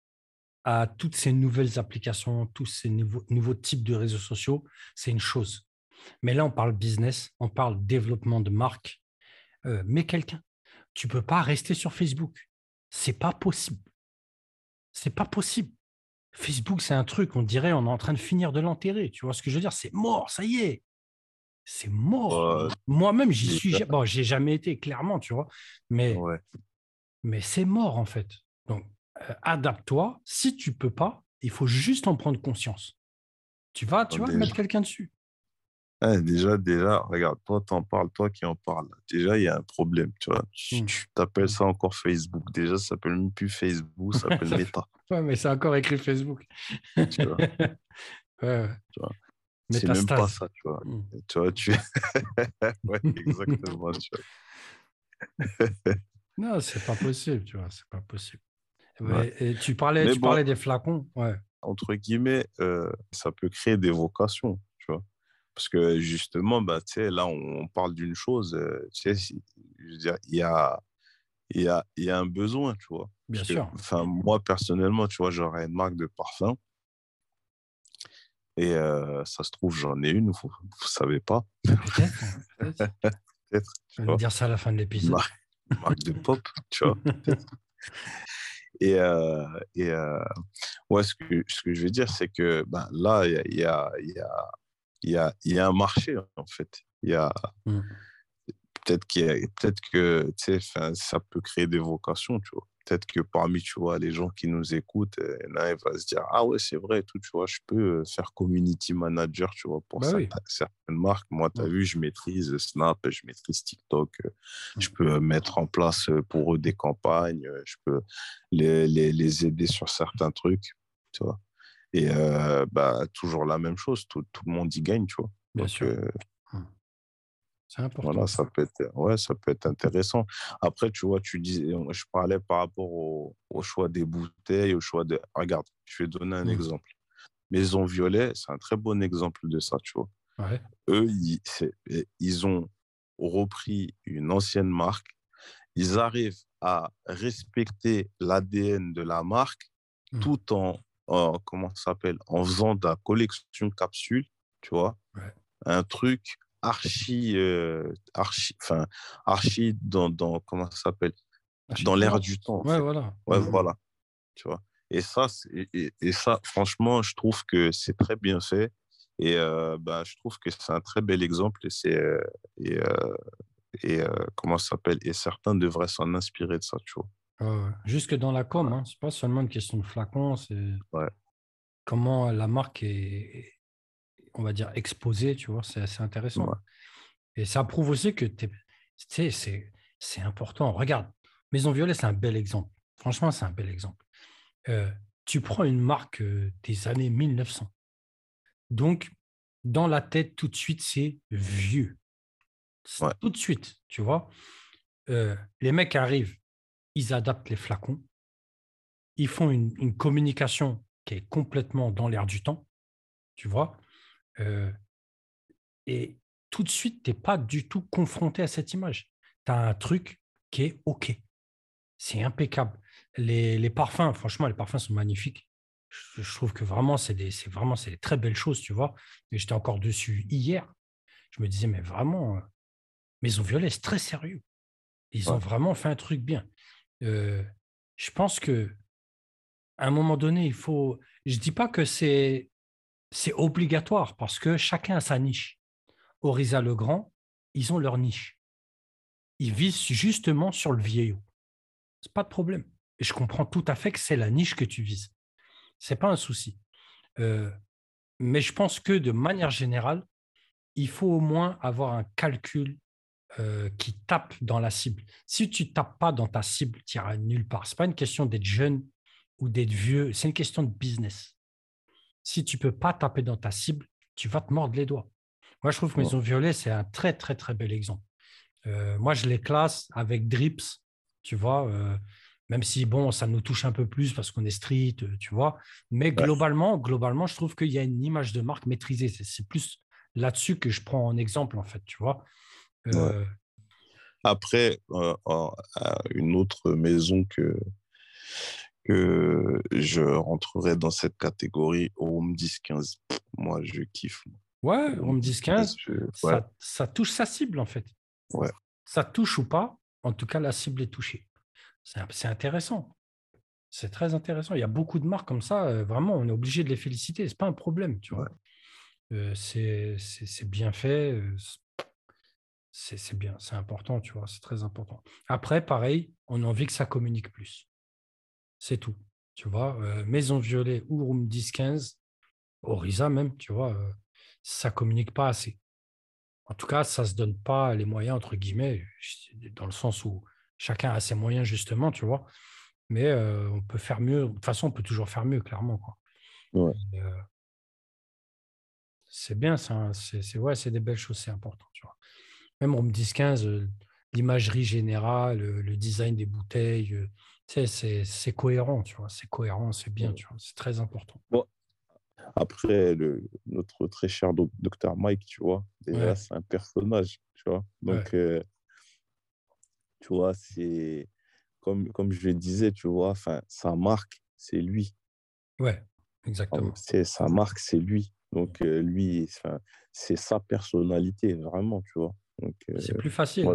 à toutes ces nouvelles applications, tous ces nouveaux, nouveaux types de réseaux sociaux, c'est une chose. Mais là, on parle business, on parle développement de marque. Euh, mais quelqu'un, tu peux pas rester sur Facebook. C'est pas possible. C'est pas possible. Facebook, c'est un truc, on dirait, on est en train de finir de l'enterrer. Tu vois ce que je veux dire? C'est mort, ça y est. C'est mort. Moi-même, j'y suis. Bon, j'ai jamais été, clairement, tu vois. Mais, ouais. mais c'est mort, en fait. Donc, euh, adapte-toi. Si tu peux pas, il faut juste en prendre conscience. Tu vas, tu vas mettre quelqu'un dessus. Hein, déjà, déjà, regarde, toi, t'en parles, toi qui en parles. Déjà, il y a un problème, tu vois. Tu Mm. tu t'appelles ça encore Facebook. Déjà, ça s'appelle même plus Facebook, ça s'appelle Meta, Ouais, mais c'est encore écrit Facebook. tu vois. Ouais, ouais. Tu vois. C'est même pas ça, tu vois. Mm. Tu vois, tu... ouais, exactement, tu vois. Non, c'est pas possible, tu vois, c'est pas possible. Ouais, et tu parlais, Mais tu bon, parlais des flacons, ouais. entre guillemets, euh, ça peut créer des vocations. Parce que justement, bah, là, on, on parle d'une chose, euh, je veux dire, il y a, y a, y a un besoin, tu vois? Bien Parce sûr. enfin, moi, personnellement, tu vois, j'aurais une marque de parfum et euh, ça se trouve, j'en ai une, vous ne savez pas, Peut-être, Je vais vois. me dire ça à la fin de l'épisode. marque, une marque de pop, tu vois. Et, euh, et euh, ouais, ce que, ce que je veux dire, c'est que ben, là, il y a, y, a, y, a, il y, a, y a un marché, en fait. Il y a Mm. peut-être a- peut-être que ça peut créer des vocations, tu vois. Peut-être que parmi, tu vois, les gens qui nous écoutent, euh, il un, il va se dire, ah ouais, c'est vrai, tout, tu vois, je peux euh, faire community manager, tu vois, pour Bah oui. certaines, marques. Moi, tu as Mm. vu, je maîtrise Snap, je maîtrise TikTok, euh, je Mm. peux mettre en place pour eux des campagnes, je peux les, les, les aider sur certains trucs, tu vois. Et euh, bah, toujours la même chose, tout, tout le monde y gagne, tu vois. Bien Donc, sûr. euh, C'est important. voilà, ça peut être, ouais, ça peut être intéressant. Après, tu vois, tu dis, je parlais par rapport au, au choix des bouteilles, au choix de. Regarde, je vais donner un Mm. exemple. Maison Violet, c'est un très bon exemple de ça, tu vois. Ouais. Eux, ils, ils ont repris une ancienne marque. Ils arrivent à respecter l'ADN de la marque Mm. tout en, en- comment ça s'appelle, en faisant de la collection capsule, tu vois? Ouais. Un truc archi, euh, archi, enfin, archi dans, dans, comment ça s'appelle, dans l'air du temps. Ouais, fait. voilà. Ouais, voilà. Tu vois? Et ça, et, et ça, franchement, je trouve que c'est très bien fait. Et euh, ben, je trouve que c'est un très bel exemple. Et, c'est, euh, et, euh, et euh, comment ça s'appelle? Et certains devraient s'en inspirer de ça, tu vois. Jusque dans la com, hein. c'est pas seulement une question de flacon, c'est Ouais. comment la marque est, on va dire, exposée, tu vois, c'est assez intéressant. Ouais. Et ça prouve aussi que c'est important. Regarde, Maison Violet, c'est un bel exemple. Franchement, c'est un bel exemple. Euh, tu prends une marque euh, des années 1900. Donc, dans la tête, tout de suite, c'est vieux. Tout de suite, tu vois. Euh, les mecs arrivent, ils adaptent les flacons, ils font une, communication qui est complètement dans l'air du temps, tu vois. Euh, et tout de suite, tu n'es pas du tout confronté à cette image. Tu as un truc qui est OK. C'est impeccable. Les, les, parfums, franchement, les parfums sont magnifiques. Je, trouve que vraiment, c'est des, vraiment des très belles choses, tu vois. Et j'étais encore dessus hier. Je me disais, mais vraiment, euh, Maison Violet, c'est très sérieux. Ils ont vraiment fait un truc bien. Euh, je pense que à un moment donné, il faut. Je ne dis pas que c'est c'est obligatoire parce que chacun a sa niche. Orisa Legrand, ils ont leur niche. Ils visent justement sur le vieillot. C'est pas de problème. Et je comprends tout à fait que c'est la niche que tu vises. C'est pas un souci. Euh, mais je pense que de manière générale, il faut au moins avoir un calcul euh, qui tape dans la cible. Si tu tapes pas dans ta cible, tu iras nulle part. Ce n'est pas une question d'être jeune ou d'être vieux, c'est une question de business. Si tu peux pas taper dans ta cible, tu vas te mordre les doigts. Moi, je trouve que Maison Violet, c'est un très, très, très bel exemple. Euh, moi, je les classe avec Drips, tu vois, euh, même si, bon, ça nous touche un peu plus parce qu'on est street, tu vois. Mais globalement, globalement, je trouve qu'il y a une image de marque maîtrisée. C'est plus là-dessus que je prends en exemple, en fait, tu vois. Euh, Après, euh, une autre maison que, que je rentrerai dans cette catégorie, Home 10-15. Moi, je kiffe. Ouais, Home 10-15, ça, ça, touche sa cible, en fait. Ouais. Ça touche ou pas, en tout cas, la cible est touchée. C'est intéressant. C'est très intéressant. Il y a beaucoup de marques comme ça. Euh, vraiment, on est obligé de les féliciter. Ce n'est pas un problème, tu vois. c'est bien fait c'est bien, c'est important, tu vois, c'est très important. Après, pareil, on a envie que ça communique plus. C'est tout. Tu vois, euh, Maison Violet ou Room 10-15, Orisa même, tu vois, euh, ça communique pas assez. En tout cas, ça se donne pas les moyens, entre guillemets, dans le sens où chacun a ses moyens, justement, tu vois. Mais euh, on peut faire mieux. De toute façon, on peut toujours faire mieux, clairement. Quoi. c'est bien, c'est ouais, des belles choses, c'est important, tu vois même Room 10-15, euh, l'imagerie générale, euh, le design des bouteilles, euh, c'est cohérent, tu vois, c'est cohérent, c'est bien, tu vois, c'est très important. Après, le, notre très cher docteur Mike, tu vois, déjà, c'est un personnage, tu vois. Donc, tu vois, c'est comme, comme je le disais, tu vois, enfin, sa marque, c'est lui. Ouais, exactement. C'est sa marque, c'est lui. Donc, lui, c'est sa personnalité, vraiment, tu vois c'est euh, plus facile.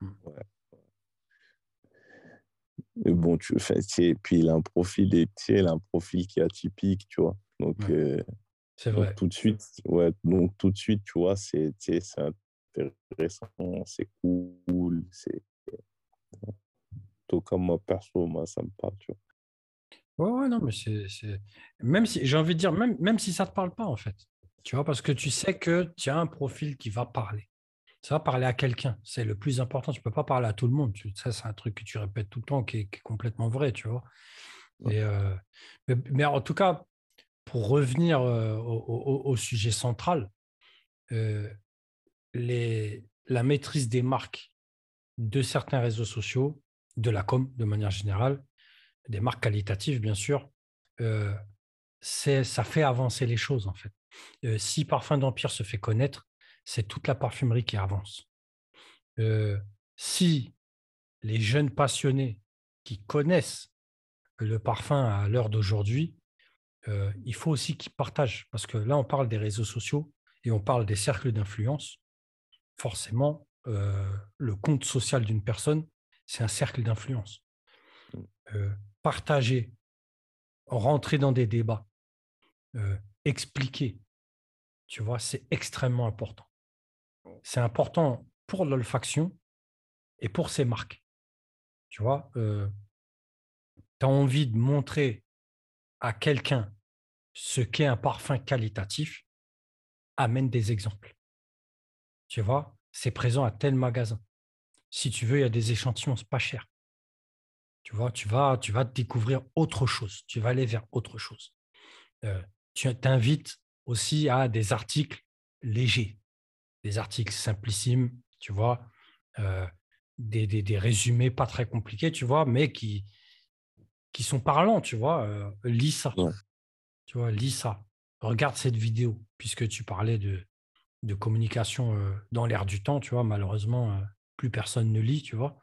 Mmh. bon, tu puis il a un profil, il a un profil qui est atypique, tu vois. Donc, euh, c'est vrai. tout de suite, ouais, donc tout de suite, tu vois, c'est intéressant, c'est cool, c'est. Tout comme moi, perso, moi, ça me parle, tu vois. Ouais, ouais, non, mais c'est. Même si, j'ai envie de dire, même, même si ça ne te parle pas, en fait. Tu vois, parce que tu sais que tu as un profil qui va parler ça va parler à quelqu'un. C'est le plus important. Tu ne peux pas parler à tout le monde. Ça, c'est un truc que tu répètes tout le temps qui est, complètement vrai, tu vois. Et, euh, mais, en tout cas, pour revenir euh, au, sujet central, euh, les, la maîtrise des marques de certains réseaux sociaux, de la com de manière générale, des marques qualitatives, bien sûr, ça fait avancer les choses, en fait. si Parfum d'Empire se fait connaître, c'est toute la parfumerie qui avance. Euh, si les jeunes passionnés qui connaissent le parfum à l'heure d'aujourd'hui, euh, il faut aussi qu'ils partagent, parce que là, on parle des réseaux sociaux et on parle des cercles d'influence. Forcément, euh, le compte social d'une personne, c'est un cercle d'influence. Mmh. partager, rentrer dans des débats, expliquer, tu vois, c'est extrêmement important c'est important pour l'olfaction et pour ses marques. Tu vois, euh, tu as envie de montrer à quelqu'un ce qu'est un parfum qualitatif, amène des exemples. Tu vois, c'est présent à tel magasin. Si tu veux, il y a des échantillons, c'est pas cher. Tu vois, tu vas, tu vas découvrir autre chose. Tu vas aller vers autre chose. Euh, tu t'invites aussi à des articles légers, des articles simplissimes, tu vois, euh, des, des, résumés pas très compliqués, tu vois, mais qui, qui sont parlants, tu vois. Euh, lis ça. Tu vois, lis ça. Regarde cette vidéo, puisque tu parlais de, de communication euh, dans l'air du temps, tu vois. Malheureusement, plus personne ne lit, tu vois.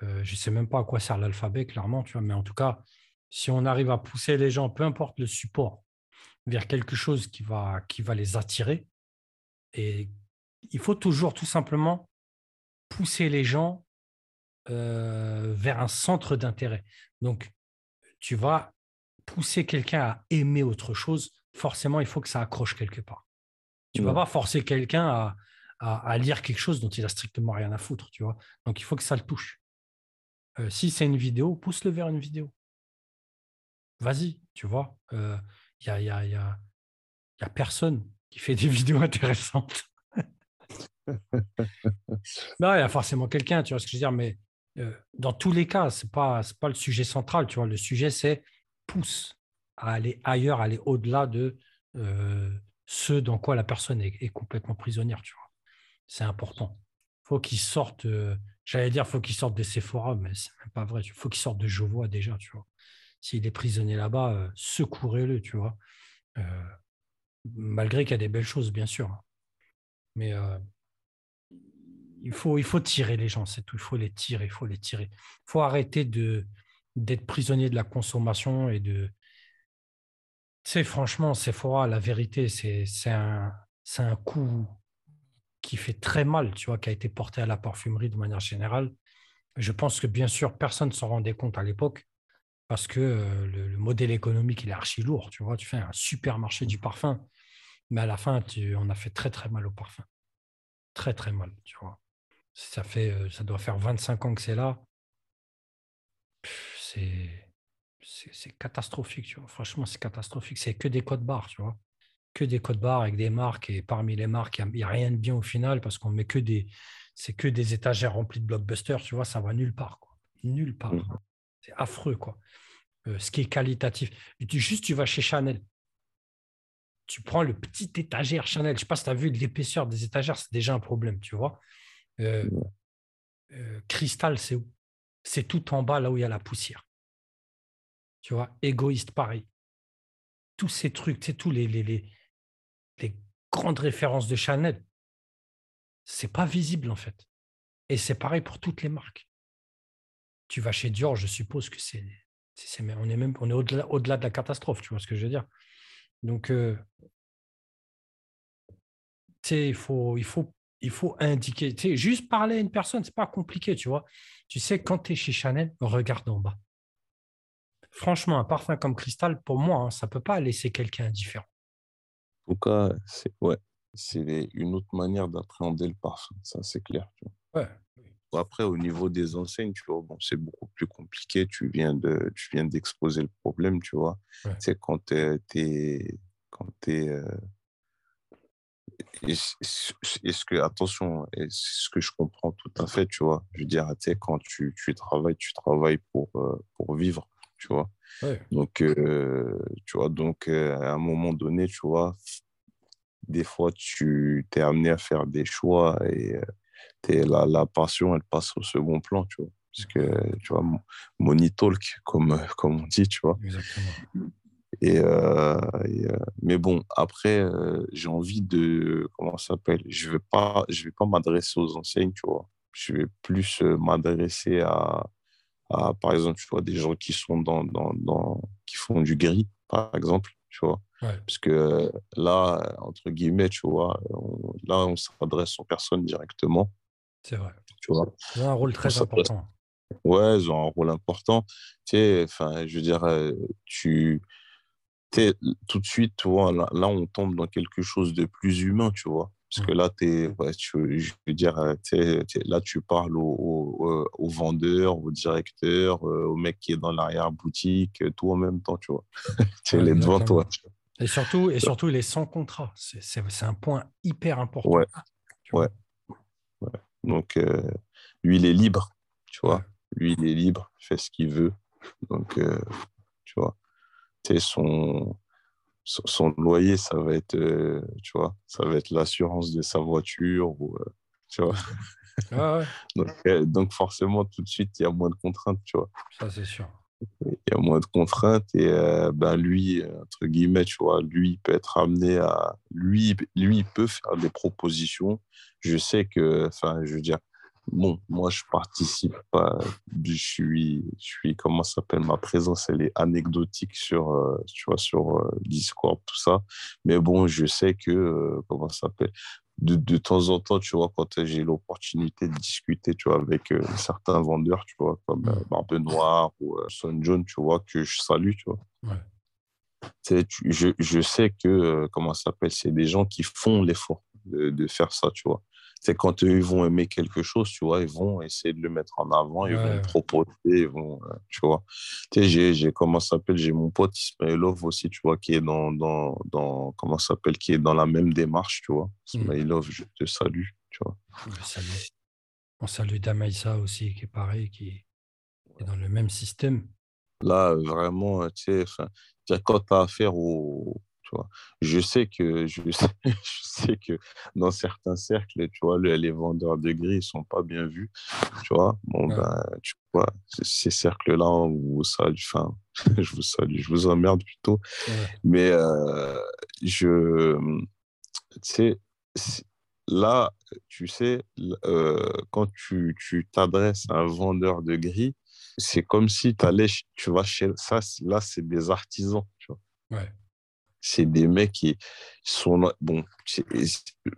je ne sais même pas à quoi sert l'alphabet, clairement, tu vois. Mais en tout cas, si on arrive à pousser les gens, peu importe le support, vers quelque chose qui va, qui va les attirer, et il faut toujours tout simplement pousser les gens vers un centre d'intérêt. Donc, tu vas pousser quelqu'un à aimer autre chose, forcément, il faut que ça accroche quelque part. Tu ne vas pas forcer quelqu'un à, lire quelque chose dont il a strictement rien à foutre, tu vois. Donc, il faut que ça le touche. si c'est une vidéo, pousse-le vers une vidéo. Vas-y, tu vois. Il n'y a, y a, y a personne qui fait des vidéos intéressantes. Non, il y a forcément quelqu'un, tu vois ce que je veux dire, mais euh, dans tous les cas, ce n'est pas, pas le sujet central, tu vois. Le sujet, c'est pousse à aller ailleurs, aller au-delà de euh, ce dans quoi la personne est, complètement prisonnière, tu vois. C'est important. faut qu'il sorte, euh, j'allais dire, faut qu'il sorte de Sephora, mais c'est même pas vrai. Il faut qu'il sorte de Jovois déjà, tu vois. S'il est prisonnier là-bas, secourez-le, tu vois. malgré qu'il y a des belles choses, bien sûr. Hein. Mais il faut, il faut tirer les gens, c'est tout. Il faut les tirer, il faut les tirer. Il faut arrêter d'être prisonnier de la consommation et de. Sais, franchement, Sephora, la vérité, c'est, c'est, un, c'est un coup qui fait très mal, tu vois, qui a été porté à la parfumerie de manière générale. Je pense que bien sûr, personne ne s'en rendait compte à l'époque parce que euh, le, modèle économique, il est archi lourd. Tu vois, tu fais un supermarché du parfum, mais à la fin, tu, on a fait très, très mal au parfum. Très, très mal, tu vois. Ça, fait, euh, ça doit faire 25 ans que c'est là. C'est c'est catastrophique, tu vois. Franchement, c'est catastrophique. C'est que des codes barres, tu vois. Que des codes barres avec des marques. Et parmi les marques, il n'y a, rien de bien au final parce qu'on met que des. C'est que des étagères remplies de blockbusters, tu vois. Ça va nulle part, quoi. Nulle part. Mmh. C'est affreux, quoi. Euh, ce qui est qualitatif. Juste, tu vas chez Chanel. Tu prends le petit étagère Chanel. Je ne sais pas si tu as vu l'épaisseur des étagères, c'est déjà un problème, tu vois. Euh, euh, cristal, c'est où? C'est tout en bas, là où il y a la poussière. Tu vois, égoïste, pareil. Tous ces trucs, c'est tous les, les, les, grandes références de Chanel, c'est pas visible en fait. Et c'est pareil pour toutes les marques. Tu vas chez Dior, je suppose que c'est, on est même, on est au-delà, de la catastrophe, tu vois ce que je veux dire? Donc, euh, il faut, il faut il faut indiquer. Tu sais, juste parler à une personne, c'est pas compliqué, tu vois. Tu sais, quand tu es chez Chanel, regarde en bas. Franchement, un parfum comme Cristal, pour moi, hein, ça ne peut pas laisser quelqu'un indifférent. En tout cas, c'est ouais, une autre manière d'appréhender le parfum, ça c'est clair. Après, au niveau des enseignes, tu vois, bon, c'est beaucoup plus compliqué. Tu viens de, tu viens d'exposer le problème, tu vois. C'est quand tu es, quand es, euh, est-ce que, attention, c'est ce que je comprends tout à fait, tu vois. Je veux dire, tu sais, quand tu, tu travailles, tu travailles pour, euh, pour vivre, tu vois. Donc, euh, tu vois, donc, euh, à un moment donné, tu vois, des fois, tu t'es amené à faire des choix et es, la, la passion, elle passe au second plan, tu vois. Parce que, tu vois, money talk, comme, comme on dit, tu vois. Exactement. Et, euh, euh, mais bon, après, euh, j'ai envie de. Comment ça s'appelle? Je ne vais pas, je vais pas m'adresser aux enseignes, tu vois. Je vais plus m'adresser à, à, par exemple, tu vois, des gens qui sont dans, dans, dans qui font du gris, par exemple, tu vois. Parce que là, entre guillemets, tu vois, là, on s'adresse aux personnes directement. C'est vrai. Tu vois? Ils ont un rôle très important. Ouais, ils ont un rôle important. Tu sais, enfin, je veux dire, tu tout de suite, tu vois, là, on tombe dans quelque chose de plus humain, tu vois. Parce que là, es, tu, je veux dire, euh, là, tu parles au, au, vendeur, au directeur, euh, au mec qui est dans l'arrière-boutique, euh, tout en même temps, tu vois. tu es devant toi. Et surtout, et surtout, il est sans contrat. C'est un point hyper important. Ouais. Ouais. Donc, lui, il est libre, tu vois. Lui, il est libre, il fait ce qu'il veut. Donc, tu vois son, son loyer, ça va être, euh, tu vois, ça va être l'assurance de sa voiture, ou, euh, tu vois. donc, euh, donc, forcément, tout de suite, il y a moins de contraintes, tu vois. Ça, c'est sûr. Il y a moins de contraintes et ben lui, entre guillemets, tu vois, lui, il peut être amené à... Lui, lui, il peut faire des propositions. Je sais que, enfin, je veux dire, Bon, moi, je participe pas. Je suis, je suis comment ça s'appelle Ma présence, elle est anecdotique sur, euh, tu vois, sur euh, Discord, tout ça. Mais bon, je sais que, euh, comment ça s'appelle de, de, temps en temps, tu vois, quand j'ai l'opportunité de discuter, tu vois, avec certains vendeurs, tu vois, comme Barbe Noire ou Son John, tu vois, que je salue, tu vois. Ouais. Tu, je, je, sais que, comment ça s'appelle, c'est des gens qui font l'effort de, de, faire ça, tu vois c'est quand eux, ils vont aimer quelque chose, tu vois, ils vont essayer de le mettre en avant, ils vont le proposer, ils vont, euh, tu vois. Tu sais, j'ai, comment ça s'appelle, j'ai mon pote Ismailov aussi, tu vois, qui est dans, dans, dans comment ça s'appelle, qui est dans la même démarche, tu vois. Mmh. Ismailov, je te salue, tu vois. On salue Damaïsa aussi, qui est pareil, qui est dans le même système. Là, vraiment, tu sais, quand tu as affaire au, je sais que je sais, je sais que dans certains cercles, tu vois, les vendeurs de gris ne sont pas bien vus, tu vois. Bon ben, tu vois, ces cercles-là, vous salue, enfin, je vous salue, je vous emmerde plutôt. Mais euh, je, tu sais, là, tu sais, euh, quand tu t'adresses à un vendeur de gris, c'est comme si tu allais, tu vas chez ça, là, c'est des artisans, tu vois. Ouais c'est des mecs qui sont bon,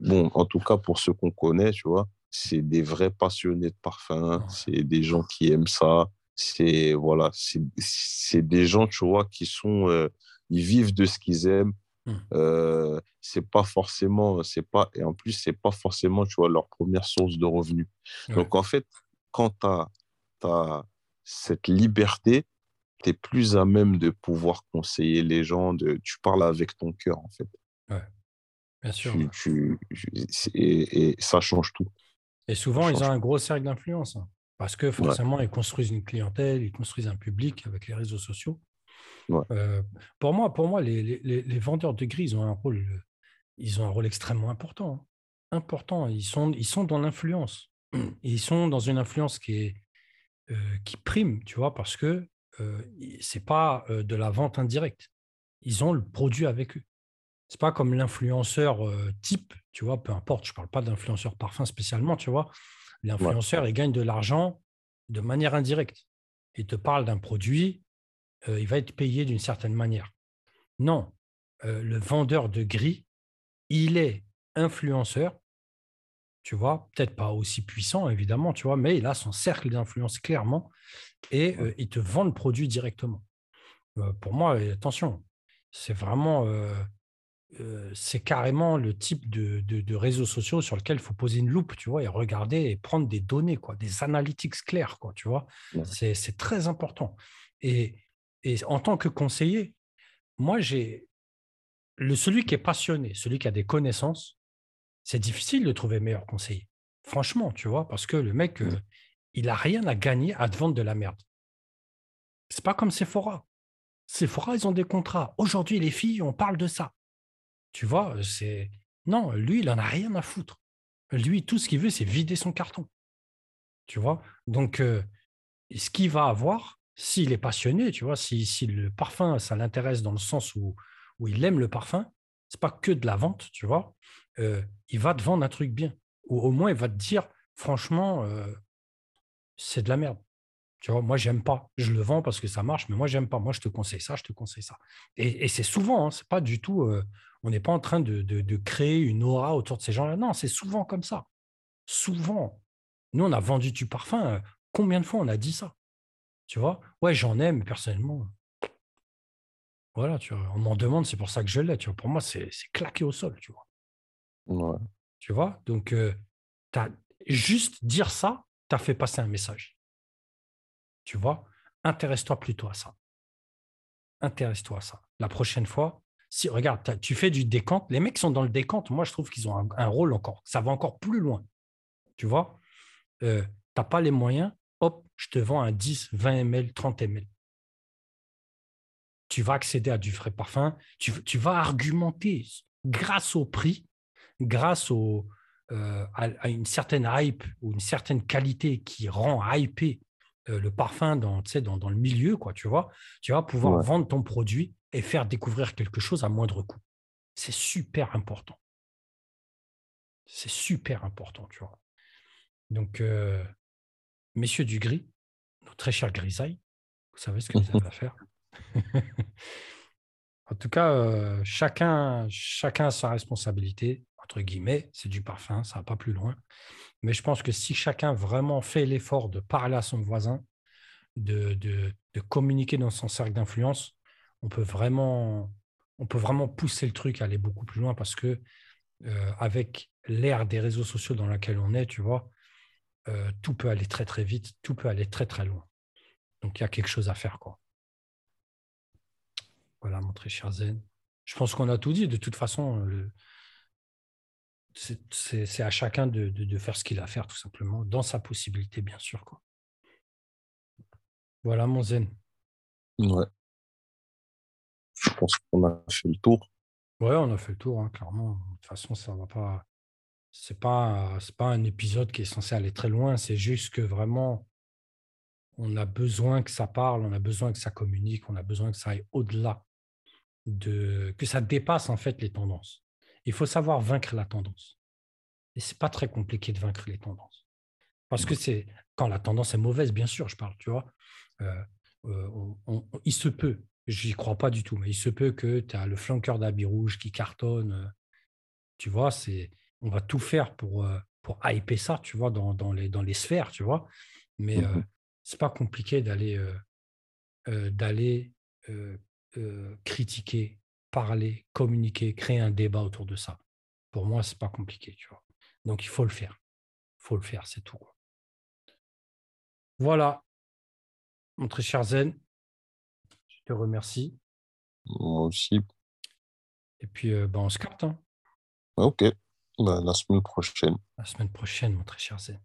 bon en tout cas pour ceux qu'on connaît tu vois c'est des vrais passionnés de parfum c'est des gens qui aiment ça c'est voilà c'est des gens tu vois qui sont euh, ils vivent de ce qu'ils aiment mmh. euh, c'est pas forcément c'est pas et en plus c'est pas forcément tu vois leur première source de revenus. Donc en fait quand tu as, as cette liberté tu es plus à même de pouvoir conseiller les gens, de, tu parles avec ton cœur, en fait. Ouais, bien sûr. et, ça change tout. Et souvent, ils ont un gros cercle d'influence, hein, parce que forcément, ils construisent une clientèle, ils construisent un public avec les réseaux sociaux. Euh, pour moi, pour moi les, les, les, vendeurs de gris, ils ont un rôle, ils ont un rôle extrêmement important. Hein. Important. Ils sont, ils sont dans l'influence. Ils sont dans une influence qui est, euh, qui prime, tu vois, parce que euh, c'est pas de la vente indirecte. Ils ont le produit avec eux. C'est pas comme l'influenceur type, tu vois, peu importe, je parle pas d'influenceur parfum spécialement, tu vois. L'influenceur, il gagne de l'argent de manière indirecte. Il te parle d'un produit, il va être payé d'une certaine manière. Non, le vendeur de gris, il est influenceur, tu vois, peut-être pas aussi puissant, évidemment, tu vois, mais il a son cercle d'influence clairement et il te vend le produit directement. pour moi, attention, c'est vraiment, c'est carrément le type de, de, réseaux sociaux sur lequel il faut poser une loupe, tu vois, et regarder et prendre des données, quoi, des analytics clairs, quoi, tu vois. C'est très important. Et, et en tant que conseiller, moi, j'ai le celui qui est passionné, celui qui a des connaissances, c'est difficile de trouver meilleur conseiller. Franchement, tu vois, parce que le mec, mmh. il n'a rien à gagner à te vendre de la merde. C'est pas comme Sephora. Sephora, ils ont des contrats. Aujourd'hui, les filles, on parle de ça. Tu vois, c'est. Non, lui, il en a rien à foutre. Lui, tout ce qu'il veut, c'est vider son carton. Tu vois? Donc, ce qu'il va avoir, s'il est passionné, tu vois, si, si le parfum, ça l'intéresse dans le sens où, où il aime le parfum, c'est pas que de la vente, tu vois? Il va te vendre un truc bien. Ou au moins, il va te dire, franchement, c'est de la merde. Tu vois, moi, j'aime pas. Je le vends parce que ça marche, mais moi, j'aime pas. Moi, je te conseille ça, je te conseille ça. Et, c'est souvent, hein, c'est pas du tout. on n'est pas en train de, créer une aura autour de ces gens-là. Non, c'est souvent comme ça. Souvent. Nous, on a vendu du parfum. combien de fois on a dit ça? Tu vois? Ouais, j'en aime, personnellement, voilà, tu vois, on m'en demande, c'est pour ça que je l'ai. Pour moi, c'est claqué au sol, tu vois. Tu vois? Donc, juste dire ça, tu as fait passer un message. Tu vois? Intéresse-toi plutôt à ça. Intéresse-toi à ça. La prochaine fois, si regarde, tu fais du décompte, les mecs sont dans le décompte, moi, je trouve qu'ils ont un, rôle encore. Ça va encore plus loin. Tu vois? tu n'as pas les moyens, hop, je te vends un 10, 20 ml, 30 ml tu vas accéder à du vrai parfum, tu vas argumenter grâce au prix, grâce au, euh, à, une certaine hype ou une certaine qualité qui rend hypé euh, le parfum dans, dans, dans, le milieu, quoi, tu vois, tu vas pouvoir vendre ton produit et faire découvrir quelque chose à moindre coût. C'est super important. C'est super important, tu vois. Donc, euh, messieurs du gris, nos très chers grisailles, vous savez ce que vous avez à faire. en tout cas, chacun, chacun a sa responsabilité entre guillemets, c'est du parfum, ça va pas plus loin. Mais je pense que si chacun vraiment fait l'effort de parler à son voisin, de, de, communiquer dans son cercle d'influence, on peut vraiment on peut vraiment pousser le truc à aller beaucoup plus loin parce que euh, avec l'ère des réseaux sociaux dans laquelle on est, tu vois, euh, tout peut aller très très vite, tout peut aller très très loin. Donc il y a quelque chose à faire quoi. Voilà mon très cher Zen. Je pense qu'on a tout dit. De toute façon, c'est à chacun de, faire ce qu'il a à faire, tout simplement, dans sa possibilité, bien sûr. Quoi. Voilà, mon zen. Ouais. Je pense qu'on a fait le tour. Ouais, on a fait le tour, hein, clairement. De toute façon, ça va pas. C'est pas, pas un épisode qui est censé aller très loin. C'est juste que vraiment, on a besoin que ça parle, on a besoin que ça communique, on a besoin que ça aille au-delà de. que ça dépasse en fait les tendances. Il faut savoir vaincre la tendance. Et c'est pas très compliqué de vaincre les tendances. Parce que c'est quand la tendance est mauvaise, bien sûr, je parle, tu vois. Euh, euh, il se peut, j'y crois pas du tout, mais il se peut que tu as le flanqueur d'habits rouge qui cartonne. Euh, tu vois, c'est, on va tout faire pour, pour hyper ça, tu vois, dans, dans, les, dans les sphères, tu vois. Mais mmh c'est pas compliqué d'aller d'aller critiquer parler, communiquer, créer un débat autour de ça. Pour moi, c'est pas compliqué, tu vois. Donc il faut le faire. Il faut le faire, c'est tout. Voilà, mon très cher Zen, je te remercie. Moi aussi. Et puis, euh, ben, on se capte. Hein. Ok, bah, la semaine prochaine. La semaine prochaine, mon très cher Zen.